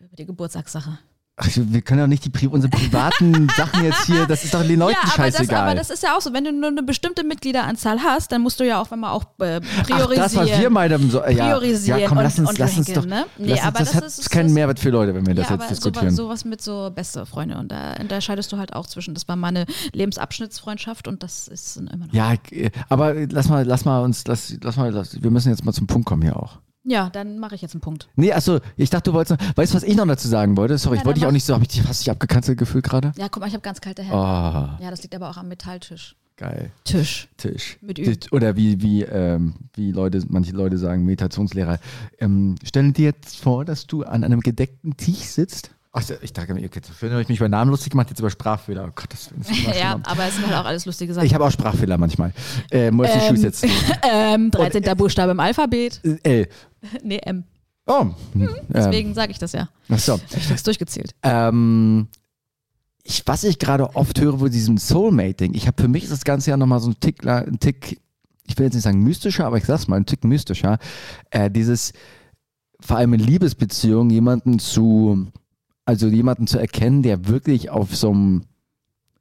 C: Über die Geburtstagssache.
B: Ach, wir können doch nicht die, Pri- unsere privaten Sachen jetzt hier, das ist doch den Leuten
C: ja, aber das, aber das ist ja auch so, wenn du nur eine bestimmte Mitgliederanzahl hast, dann musst du ja auch, wenn man auch äh,
B: Ach,
C: priorisieren.
B: das, was wir meinen, so, äh, ja,
C: priorisieren
B: ja, komm, lass uns,
C: und
B: lass uns doch,
C: ne? Nee,
B: lass uns,
C: aber
B: das,
C: das
B: hat
C: ist-
B: keinen
C: das-
B: Mehrwert für Leute, wenn wir das
C: ja,
B: jetzt
C: aber
B: diskutieren.
C: sowas, sowas mit so beste Freunde und da unterscheidest du halt auch zwischen, das war meine Lebensabschnittsfreundschaft und das ist immer noch.
B: ja, äh, aber lass mal, lass mal uns, lass, lass mal, lass, wir müssen jetzt mal zum Punkt kommen hier auch.
C: Ja, dann mache ich jetzt einen Punkt.
B: Nee, achso, ich dachte, du wolltest noch, weißt du, was ich noch dazu sagen wollte? Sorry,
C: Ja,
B: ich wollte dich auch
C: mach.
B: nicht so, habe ich dich fast abgekanzelt gefühlt gerade?
C: Ja, guck mal, ich habe ganz kalte Hände.
B: Oh,
C: Ja, das liegt aber auch am Metalltisch.
B: geil.
C: Tisch.
B: Tisch.
C: Mit Ü.
B: Tisch. Oder wie, wie, ähm, wie Leute, manche Leute sagen, Meditationslehrer. Ähm, stell dir jetzt vor, dass du an einem gedeckten Tisch sitzt. Ach, ich dachte mir, okay, vorhin habe ich mich über Namen lustig gemacht, jetzt über Sprachfehler. Oh Gott, das ist
C: Ja, aber es sind halt auch alles lustige Sachen.
B: Ich habe auch Sprachfehler manchmal. Äh, muss ich
C: Ähm,
B: jetzt.
C: ähm, 13. Buchstabe im Alphabet.
B: L.
C: Nee, M.
B: Oh. Ähm,
C: Deswegen sage ich das ja.
B: ach so.
C: Ich hab's durchgezählt.
B: Ähm, ich, was ich gerade oft höre, wo diesem Soulmate-Ding, ich habe für mich ist das Ganze ja nochmal so ein Tick, ein Tick, ich will jetzt nicht sagen mystischer, aber ich sag's mal, ein Tick mystischer. Äh, dieses, vor allem in Liebesbeziehungen, jemanden zu, also jemanden zu erkennen, der wirklich auf so einem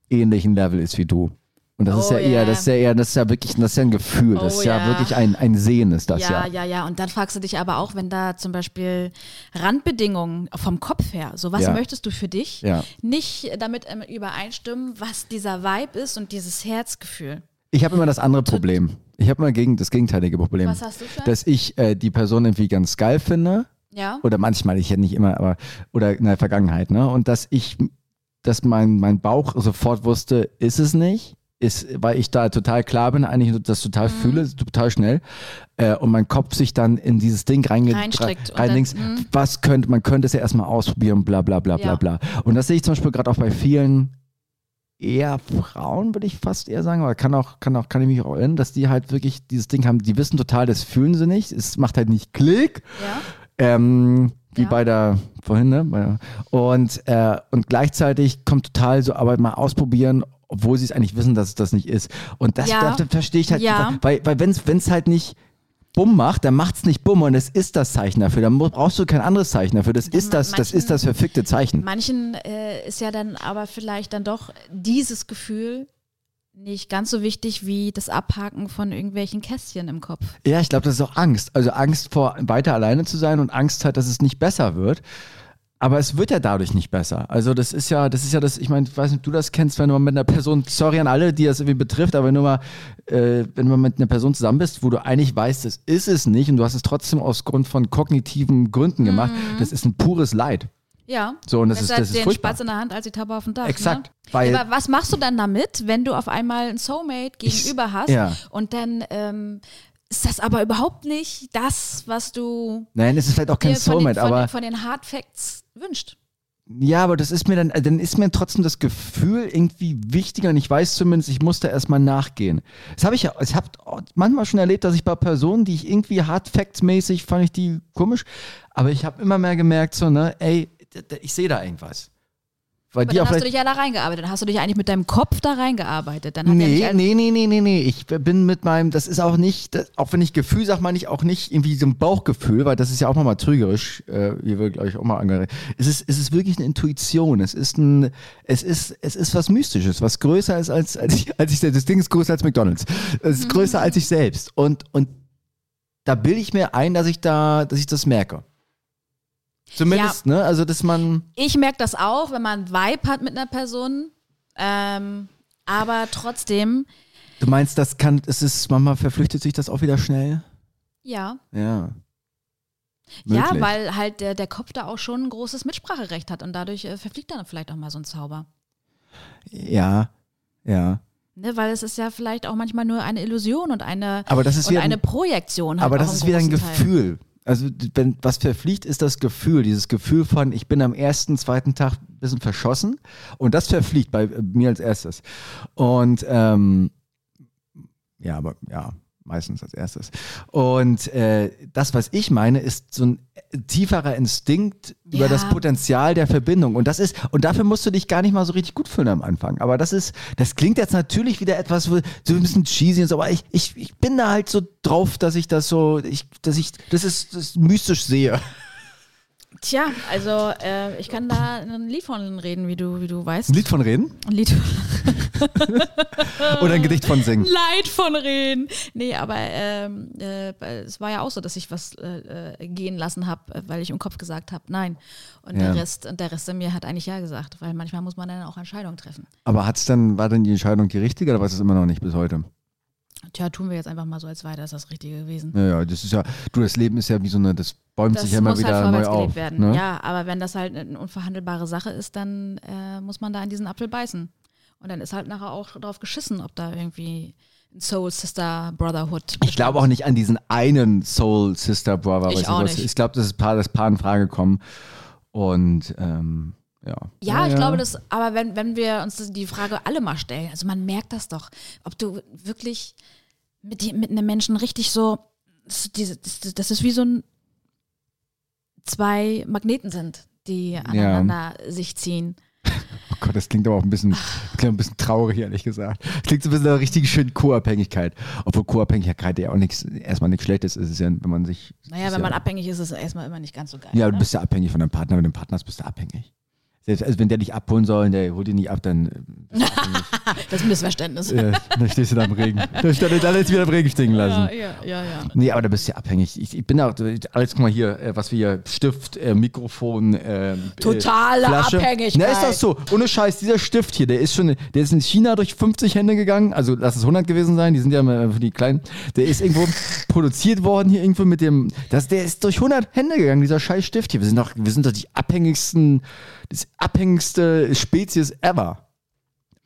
B: ähnlichen Level ist wie du. Und das ist
C: Oh,
B: ja eher,
C: yeah.
B: das ist ja eher, das ist ja wirklich, das ist ja ein Gefühl, das
C: Oh,
B: ist ja
C: ja.
B: wirklich ein, ein Sehen ist das
C: ja,
B: ja.
C: ja, ja. Und dann fragst du dich aber auch, wenn da zum Beispiel Randbedingungen vom Kopf her, so was
B: Ja.
C: möchtest du für dich,
B: Ja.
C: nicht damit ähm, übereinstimmen, was dieser Vibe ist und dieses Herzgefühl.
B: Ich habe immer das andere Problem. Ich habe immer gegen, das gegenteilige Problem.
C: Was hast du für?
B: dass ich äh, die Person irgendwie ganz geil finde.
C: Ja.
B: Oder manchmal, ich hätte nicht immer, aber, oder in der Vergangenheit, ne? Und dass ich, dass mein, mein Bauch sofort wusste, ist es nicht. Ist, weil ich da total klar bin, eigentlich das total
C: Mhm.
B: fühle, total schnell. Äh, und mein Kopf sich dann in dieses Ding reinge
C: Reinstrickt und
B: rein links,
C: mhm.
B: was könnte, man könnte es ja erstmal ausprobieren, bla bla bla bla
C: Ja.
B: bla. Und das sehe ich zum Beispiel gerade auch bei vielen eher Frauen, würde ich fast eher sagen, aber kann auch, kann auch, kann ich mich auch erinnern, dass die halt wirklich dieses Ding haben, die wissen total, das fühlen sie nicht, es macht halt nicht Klick,
C: ja.
B: Ähm, wie
C: Ja.
B: bei der vorhin, ne? Und, äh, und gleichzeitig kommt total so, aber mal ausprobieren, obwohl sie es eigentlich wissen, dass es das nicht ist. Und das,
C: Ja.
B: da, da verstehe ich halt,
C: Ja.
B: weil, weil wenn es halt nicht Bumm macht, dann macht es nicht Bumm und es ist das Zeichen dafür. Dann brauchst du kein anderes Zeichen dafür. Das ist das, das
C: manchen-
B: ist das verfickte Zeichen.
C: Manchen äh, ist ja dann aber vielleicht dann doch dieses Gefühl nicht ganz so wichtig wie das Abhaken von irgendwelchen Kästchen im Kopf.
B: Ja, ich glaube, das ist auch Angst. Also Angst vor weiter alleine zu sein und Angst halt, dass es nicht besser wird. Aber es wird ja dadurch nicht besser. Also das ist ja, das ist ja das, ich meine, ich weiß nicht, ob du das kennst, wenn du mal mit einer Person, sorry an alle, die das irgendwie betrifft, aber wenn du mal, äh, wenn du mal mit einer Person zusammen bist, wo du eigentlich weißt, das ist es nicht und du hast es trotzdem aus Grund von kognitiven Gründen gemacht, das ist ein pures Leid.
C: Ja.
B: So, und das ist- das ist
C: den
B: furchtbar.
C: Spatz in der Hand als die Taube auf dem Dach.
B: Exakt,
C: Ne?
B: weil-
C: Aber was machst du dann damit, wenn du auf einmal einen Soulmate gegenüber hast
B: ja.
C: und dann ähm, ist das aber überhaupt nicht das, was du
B: Nein, es ist vielleicht auch kein Soulmate,
C: den, von,
B: aber
C: von den Hard Facts wünscht?
B: Ja, aber das ist mir dann, dann ist mir trotzdem das Gefühl irgendwie wichtiger und ich weiß zumindest, ich muss da erstmal nachgehen. Das habe ich ja, ich habe manchmal schon erlebt, dass ich bei Personen, die ich irgendwie hard facts mäßig fand ich die komisch, aber ich habe immer mehr gemerkt so, ne, ey, ich sehe da irgendwas. Weil
C: Aber
B: die
C: dann
B: auch
C: hast du dich ja da reingearbeitet. Dann hast du dich eigentlich mit deinem Kopf da reingearbeitet. Dann hat
B: Nee,
C: als-
B: nee, nee, nee, nee, nee. Ich bin mit meinem, das ist auch nicht, das, auch wenn ich Gefühl sage, meine ich auch nicht irgendwie so ein Bauchgefühl, weil das ist ja auch mal trügerisch, äh, wie wir, glaube ich, auch mal angeregt. Es ist, es ist wirklich eine Intuition. Es ist ein, es ist, es ist was Mystisches, was größer ist als, als ich, als ich, das Ding ist größer als McDonalds. Es ist größer als ich selbst. Und, und da bilde ich mir ein, dass ich da, dass ich das merke. Zumindest, ne? Also, dass man,
C: Ich merke das auch, wenn man Vibe hat mit einer Person. Ähm, aber trotzdem,
B: du meinst, das kann, es ist, manchmal verflüchtet sich das auch wieder schnell?
C: ja.
B: Ja.
C: Ja,
B: Möglich.
C: weil halt der, der Kopf da auch schon ein großes Mitspracherecht hat und dadurch äh, verfliegt dann vielleicht auch mal so ein Zauber.
B: Ja, ja.
C: Ne, weil es ist ja vielleicht auch manchmal nur eine Illusion und eine,
B: Aber das ist
C: und
B: wieder
C: eine
B: ein,
C: Projektion. Halt
B: aber das ist wieder ein
C: großen Teil.
B: Also wenn was verfliegt, ist das Gefühl. Dieses Gefühl von, ich bin am ersten, zweiten Tag ein bisschen verschossen und das verfliegt bei äh, mir als erstes. Und ähm, ja, aber ja, meistens als erstes. Und äh, das, was ich meine, ist so ein äh, tieferer Instinkt über
C: Ja.
B: das Potenzial der Verbindung. Und das ist, und dafür musst du dich gar nicht mal so richtig gut fühlen am Anfang. Aber das ist, das klingt jetzt natürlich wieder etwas, wo- so ein bisschen cheesy und so, aber ich, ich, ich bin da halt so drauf, dass ich das so, ich, dass ich, das ist, das mystisch sehe.
C: Tja, also äh, ich kann da ein Lied von reden, wie du, wie du weißt.
B: Ein Lied von reden?
C: Ein Lied
B: Oder ein Gedicht von singen?
C: Leid von reden. Nee, aber ähm, äh, es war ja auch so, dass ich was äh, äh gehen lassen habe, weil ich im Kopf gesagt habe, nein. Und
B: Ja.
C: der Rest, und der Rest in mir hat eigentlich ja gesagt, weil manchmal muss man dann auch Entscheidungen treffen.
B: Aber hat's dann, war denn die Entscheidung die richtige oder war es immer noch nicht bis heute?
C: Tja, tun wir jetzt einfach mal so, als wäre das das Richtige gewesen.
B: Naja, das ist ja, du, das Leben ist ja wie so eine, das bäumt
C: Das
B: sich ja immer
C: muss
B: wieder
C: halt
B: neu auf.
C: werden.
B: Ne?
C: Ja, aber wenn das halt eine unverhandelbare Sache ist, dann äh, muss man da an diesen Apfel beißen. Und dann ist halt nachher auch drauf geschissen, ob da irgendwie ein Soul Sister Brotherhood.
B: Ich glaube auch nicht an diesen einen Soul Sister Brother.
C: Ich.
B: Ich glaube, das ist Paar, das Paar in Frage kommen. Und ähm, ja.
C: Ja, ich glaube, das, aber wenn, wenn wir uns die Frage alle mal stellen, also man merkt das doch, ob du wirklich mit, die, mit einem Menschen richtig so, das, diese, das, das ist wie so ein zwei Magneten sind, die aneinander sich ziehen.
B: Oh Gott, das klingt aber auch ein bisschen, klingt ein bisschen traurig, ehrlich gesagt. Das klingt so ein bisschen nach richtig schön Co-Abhängigkeit. Obwohl Co-Abhängigkeit ja auch nichts, erstmal nichts Schlechtes ist. Ist ja, wenn man sich.
C: Naja, wenn
B: ja,
C: man abhängig ist, ist es erstmal immer nicht ganz so geil.
B: Ja, du
C: oder?
B: bist ja abhängig von deinem Partner. Wenn du einen Partner hast, bist du abhängig. Also wenn der dich abholen soll und der holt dich nicht ab, dann, äh, du.
C: Das ist ein Missverständnis.
B: äh, dann stehst du da im Regen. Dann stehst du dann jetzt wieder im Regen stehen lassen.
C: ja, ja, ja.
B: Nee, aber da bist du ja abhängig. Ich, ich bin auch, alles, guck mal hier, äh, was wir hier, Stift, äh, Mikrofon, äh,
C: Totale
B: Flasche.
C: Abhängigkeit.
B: Na, ist das so? Ohne Scheiß, dieser Stift hier, der ist schon, der ist in China durch 50 Hände gegangen, also lass es 100 gewesen sein, die sind ja immer für die Kleinen. Der ist irgendwo produziert worden hier irgendwo mit dem, das, der ist durch 100 Hände gegangen, dieser scheiß Stift hier. Wir sind doch, wir sind doch die abhängigsten, das abhängigste Spezies ever.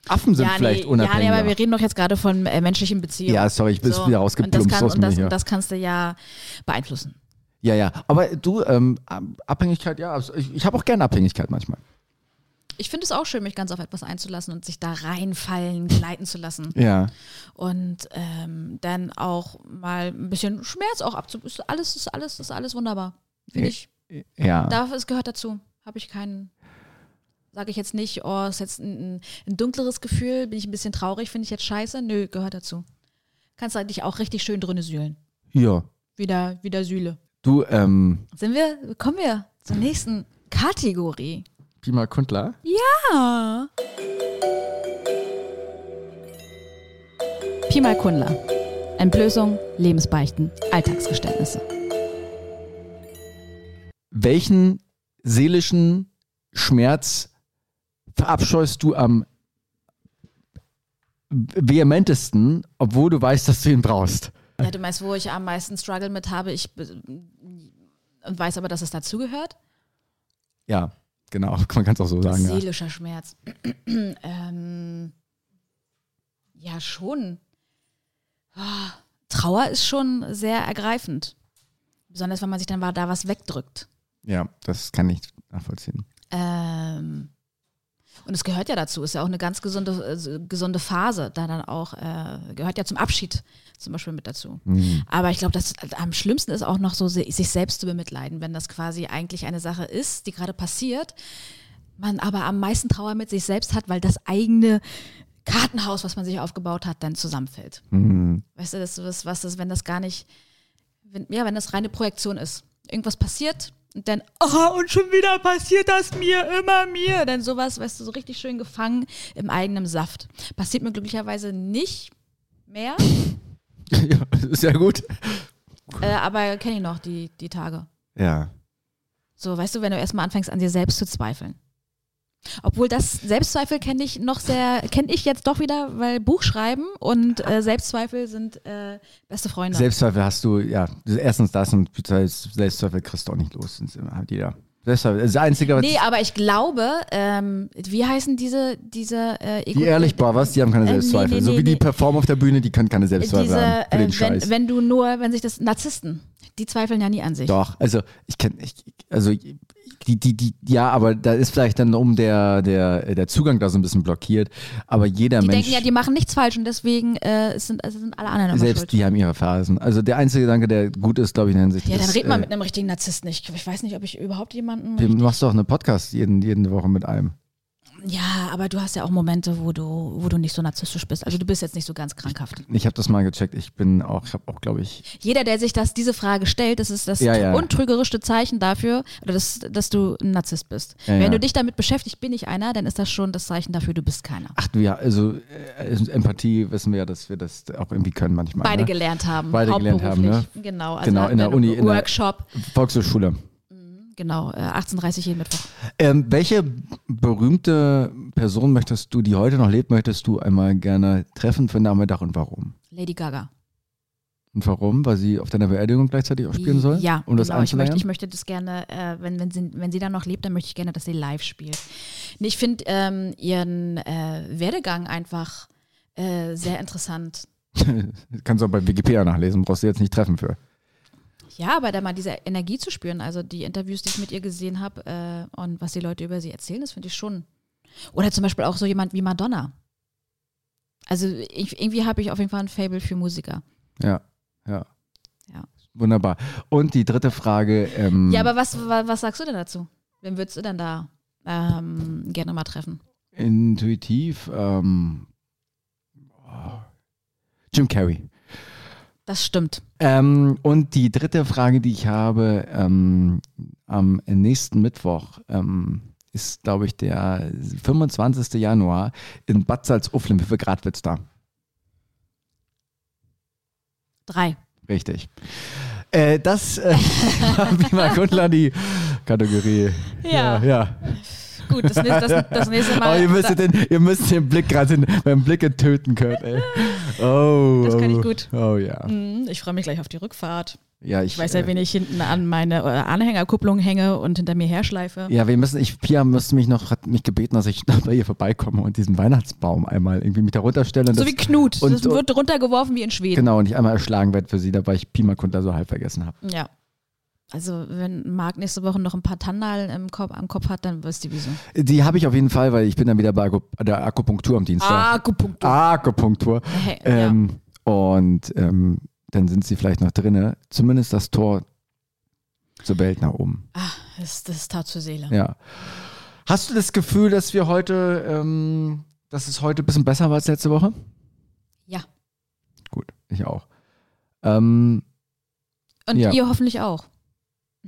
B: Affen sind
C: Ja,
B: vielleicht
C: nee, ja, nee, aber wir reden doch jetzt gerade von äh, menschlichen Beziehungen.
B: Ja, sorry, ich bin wieder
C: und das,
B: rausgeplumpst
C: kann,
B: aus
C: und, das, und das kannst du ja beeinflussen.
B: Ja, ja. Aber du, ähm, Abhängigkeit, ja, also ich, ich habe auch gerne Abhängigkeit manchmal.
C: Ich finde es auch schön, mich ganz auf etwas einzulassen und sich da reinfallen, gleiten zu lassen.
B: Ja.
C: Und ähm, dann auch mal ein bisschen Schmerz auch abzu. Ist alles, ist alles, ist alles wunderbar. Finde ich.
B: Ja.
C: Darf, es gehört dazu. Habe ich keinen. Sage ich jetzt nicht, oh, ist jetzt ein, ein, dunkleres Gefühl, bin ich ein bisschen traurig, finde ich jetzt scheiße. Nö, gehört dazu. Kannst du dich auch richtig schön drinne sühlen.
B: ja.
C: Wieder, wieder Sühle.
B: Du, ähm,
C: Sind wir, kommen wir zur nächsten Kategorie.
B: Pima Kundler.
C: Ah. Pi mal Kundler. Entblößung, Lebensbeichten, Alltagsgeständnisse.
B: Welchen seelischen Schmerz verabscheust du am vehementesten, obwohl du weißt, dass du ihn brauchst?
C: Ja, du meinst, wo ich am meisten Struggle mit habe, ich und weiß aber, dass es dazugehört?
B: Ja, genau. Man kann es auch so sagen. Ja.
C: Seelischer Schmerz. ähm, ja, schon. Ah, Trauer ist schon sehr ergreifend. Besonders, wenn man sich dann da was wegdrückt.
B: ja, das kann ich nachvollziehen.
C: Ähm, und es gehört ja dazu, ist ja auch eine ganz gesunde, äh, gesunde Phase, da dann auch, äh, gehört ja zum Abschied zum Beispiel mit dazu.
B: Mhm.
C: Aber ich glaube, das am schlimmsten ist auch noch so, sich selbst zu bemitleiden, wenn das quasi eigentlich eine Sache ist, die gerade passiert, man aber am meisten Trauer mit sich selbst hat, weil das eigene Kartenhaus, was man sich aufgebaut hat, dann zusammenfällt.
B: Mhm.
C: Weißt du, das ist was ist, wenn das gar nicht, wenn, ja, wenn das reine Projektion ist. Irgendwas passiert und dann, oh, und schon wieder passiert das mir, immer mir. Dann sowas, weißt du, so richtig schön gefangen im eigenen Saft. Passiert mir glücklicherweise nicht mehr,
B: ja, sehr gut.
C: äh, aber kenne ich noch die, die Tage.
B: Ja.
C: So, weißt du, wenn du erstmal anfängst, an dir selbst zu zweifeln. Obwohl das Selbstzweifel kenne ich noch sehr, kenne ich jetzt doch wieder, weil Buchschreiben und äh, Selbstzweifel sind äh, beste Freunde.
B: Selbstzweifel hast du, ja, erstens das und Selbstzweifel kriegst du auch nicht los. Das hat jeder. Selbstzweifel, das Einzige, was
C: Nee, aber ich glaube, ähm, wie heißen diese, diese äh, Ego
B: die ehrlich Brothers, die haben keine
C: Äh, nee,
B: Selbstzweifel.
C: nee,
B: so
C: nee,
B: wie die
C: nee.
B: performen auf der Bühne, die können keine Selbstzweifel
C: diese,
B: haben. Für den
C: äh,
B: Scheiß.
C: wenn, wenn du nur, wenn sich das Narzissten, die zweifeln ja nie an sich.
B: Doch, also ich kenne, ich, also die, die, die, ja, aber da ist vielleicht dann um der, der, der Zugang da so ein bisschen blockiert. Aber jeder
C: die
B: Mensch,
C: denken ja, die machen nichts falsch und deswegen äh, sind, es sind alle anderen immer
B: selbst
C: schuld.
B: die haben ihre Phasen. Also der einzige Gedanke, der gut ist, glaube ich, in der Hinsicht
C: ja, dann
B: ist,
C: red mal
B: äh,
C: mit einem richtigen Narzissten. Ich, ich weiß nicht, ob ich überhaupt jemanden.
B: Du machst doch eine Podcast jeden, jede Woche mit einem.
C: Ja, aber du hast ja auch Momente, wo du, wo du nicht so narzisstisch bist. Also du bist jetzt nicht so ganz krankhaft.
B: Ich habe das mal gecheckt. Ich bin auch, ich habe auch, glaube ich,
C: Jeder, der sich das, diese Frage stellt, das ist das
B: Ja, ja.
C: untrügerischste Zeichen dafür, oder das, dass du ein Narzisst bist.
B: Ja,
C: Wenn du dich damit beschäftigt, bin ich einer, dann ist das schon das Zeichen dafür, du bist keiner.
B: ach du ja, also äh, Empathie wissen wir ja, dass wir das auch irgendwie können manchmal.
C: Beide
B: ne?
C: gelernt haben.
B: Beide gelernt haben, ne?
C: Genau, also
B: Genau, in der Uni,
C: einen
B: in der-
C: Workshop.
B: Volkshochschule.
C: Genau, äh, 18.30 jeden Mittwoch.
B: Ähm, welche berühmte Person möchtest du, die heute noch lebt, möchtest du einmal gerne treffen für den Nachmittag und warum?
C: Lady Gaga.
B: Und warum? Weil sie auf deiner Beerdigung gleichzeitig auch spielen soll?
C: Ja,
B: um das
C: genau. Ich möchte, ich möchte das gerne, äh, wenn, wenn, sie, wenn sie dann noch lebt, dann möchte ich gerne, dass sie live spielt. Nee, ich finde ähm, ihren äh, Werdegang einfach äh, sehr interessant.
B: Kannst du auch bei Wikipedia nachlesen, brauchst du jetzt nicht treffen für.
C: Ja, aber da mal diese Energie zu spüren, also die Interviews, die ich mit ihr gesehen habe äh, und was die Leute über sie erzählen, das finde ich schon. Oder zum Beispiel auch so jemand wie Madonna. Also ich, irgendwie habe ich auf jeden Fall ein Fable für Musiker.
B: Ja, ja.
C: Ja.
B: Wunderbar. Und die dritte Frage. Ähm,
C: Ja, aber was, wa- was sagst du denn dazu? Wen würdest du denn da ähm, gerne mal treffen?
B: Intuitiv. Ähm, oh, Jim Carrey.
C: Das stimmt.
B: Ähm, und die dritte Frage, die ich habe, ähm, am nächsten Mittwoch ähm, ist, glaube ich, der 25. Januar in Bad Salzuflen. Wie viel Grad wird's da?
C: Drei.
B: Richtig. Äh, das äh, war Bima Kundler, die Kategorie.
C: Ja.
B: ja.
C: Gut, das, nächste- das, das nächste
B: Oh,
C: Mal.
B: ihr, müsstet den, ihr müsst den Blick gerade beim Blicke töten können, ey. Oh,
C: Das kann ich
B: oh.
C: gut.
B: Oh ja.
C: Mhm, ich freue mich gleich auf die Rückfahrt.
B: Ja, ich,
C: Ich weiß ja,
B: äh,
C: wen ich hinten an meine äh, Anhängerkupplung hänge und hinter mir herschleife.
B: Ja, wir müssen, ich, Pia müsste mich noch, hat mich gebeten, dass ich bei ihr vorbeikomme und diesen Weihnachtsbaum einmal irgendwie mich da runterstelle.
C: So wie Knut.
B: und-
C: das wird runtergeworfen wie in Schweden.
B: Genau, und ich einmal erschlagen werde für sie, da weil ich Pima Kundler so halb vergessen habe.
C: Ja. Also, wenn Marc nächste Woche noch ein paar Tannalen im Kopf, am Kopf hat, dann wirst du wieso.
B: Die habe ich auf jeden Fall, weil ich bin dann wieder bei der Akupunktur am Dienstag.
C: Akupunktur.
B: Akupunktur.
C: Hey,
B: Ähm, Und ähm, dann sind sie vielleicht noch drinne. Zumindest das Tor zur Welt nach oben.
C: ja. Ah, das, das tat zur Seele.
B: Ja. Hast du das Gefühl, dass wir heute, ähm, dass es heute ein bisschen besser war als letzte Woche?
C: Ja.
B: Gut, ich auch. Ähm,
C: Und
B: Ja.
C: ihr hoffentlich auch.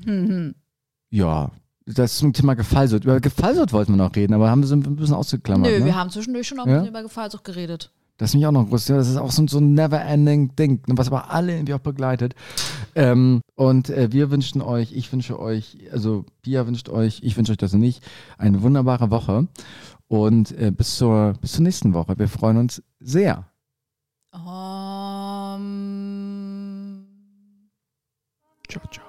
C: Hm,
B: ja, das zum Thema Gefallsucht. Über Gefallsucht wollten wir noch reden, aber haben wir so ein bisschen ausgeklammert.
C: Nö,
B: ne?
C: wir haben zwischendurch schon auch ein
B: Ja?
C: bisschen über Gefallsucht geredet.
B: Das ist mich auch noch groß. Das ist auch so, so ein never-ending Ding, was aber alle irgendwie auch begleitet. Ähm, und äh, wir wünschen euch, ich wünsche euch, also Pia wünscht euch, ich wünsche euch das nicht, eine wunderbare Woche. Und äh, bis, zur, bis zur nächsten Woche. Wir freuen uns sehr.
C: Um,
B: Ciao, ciao.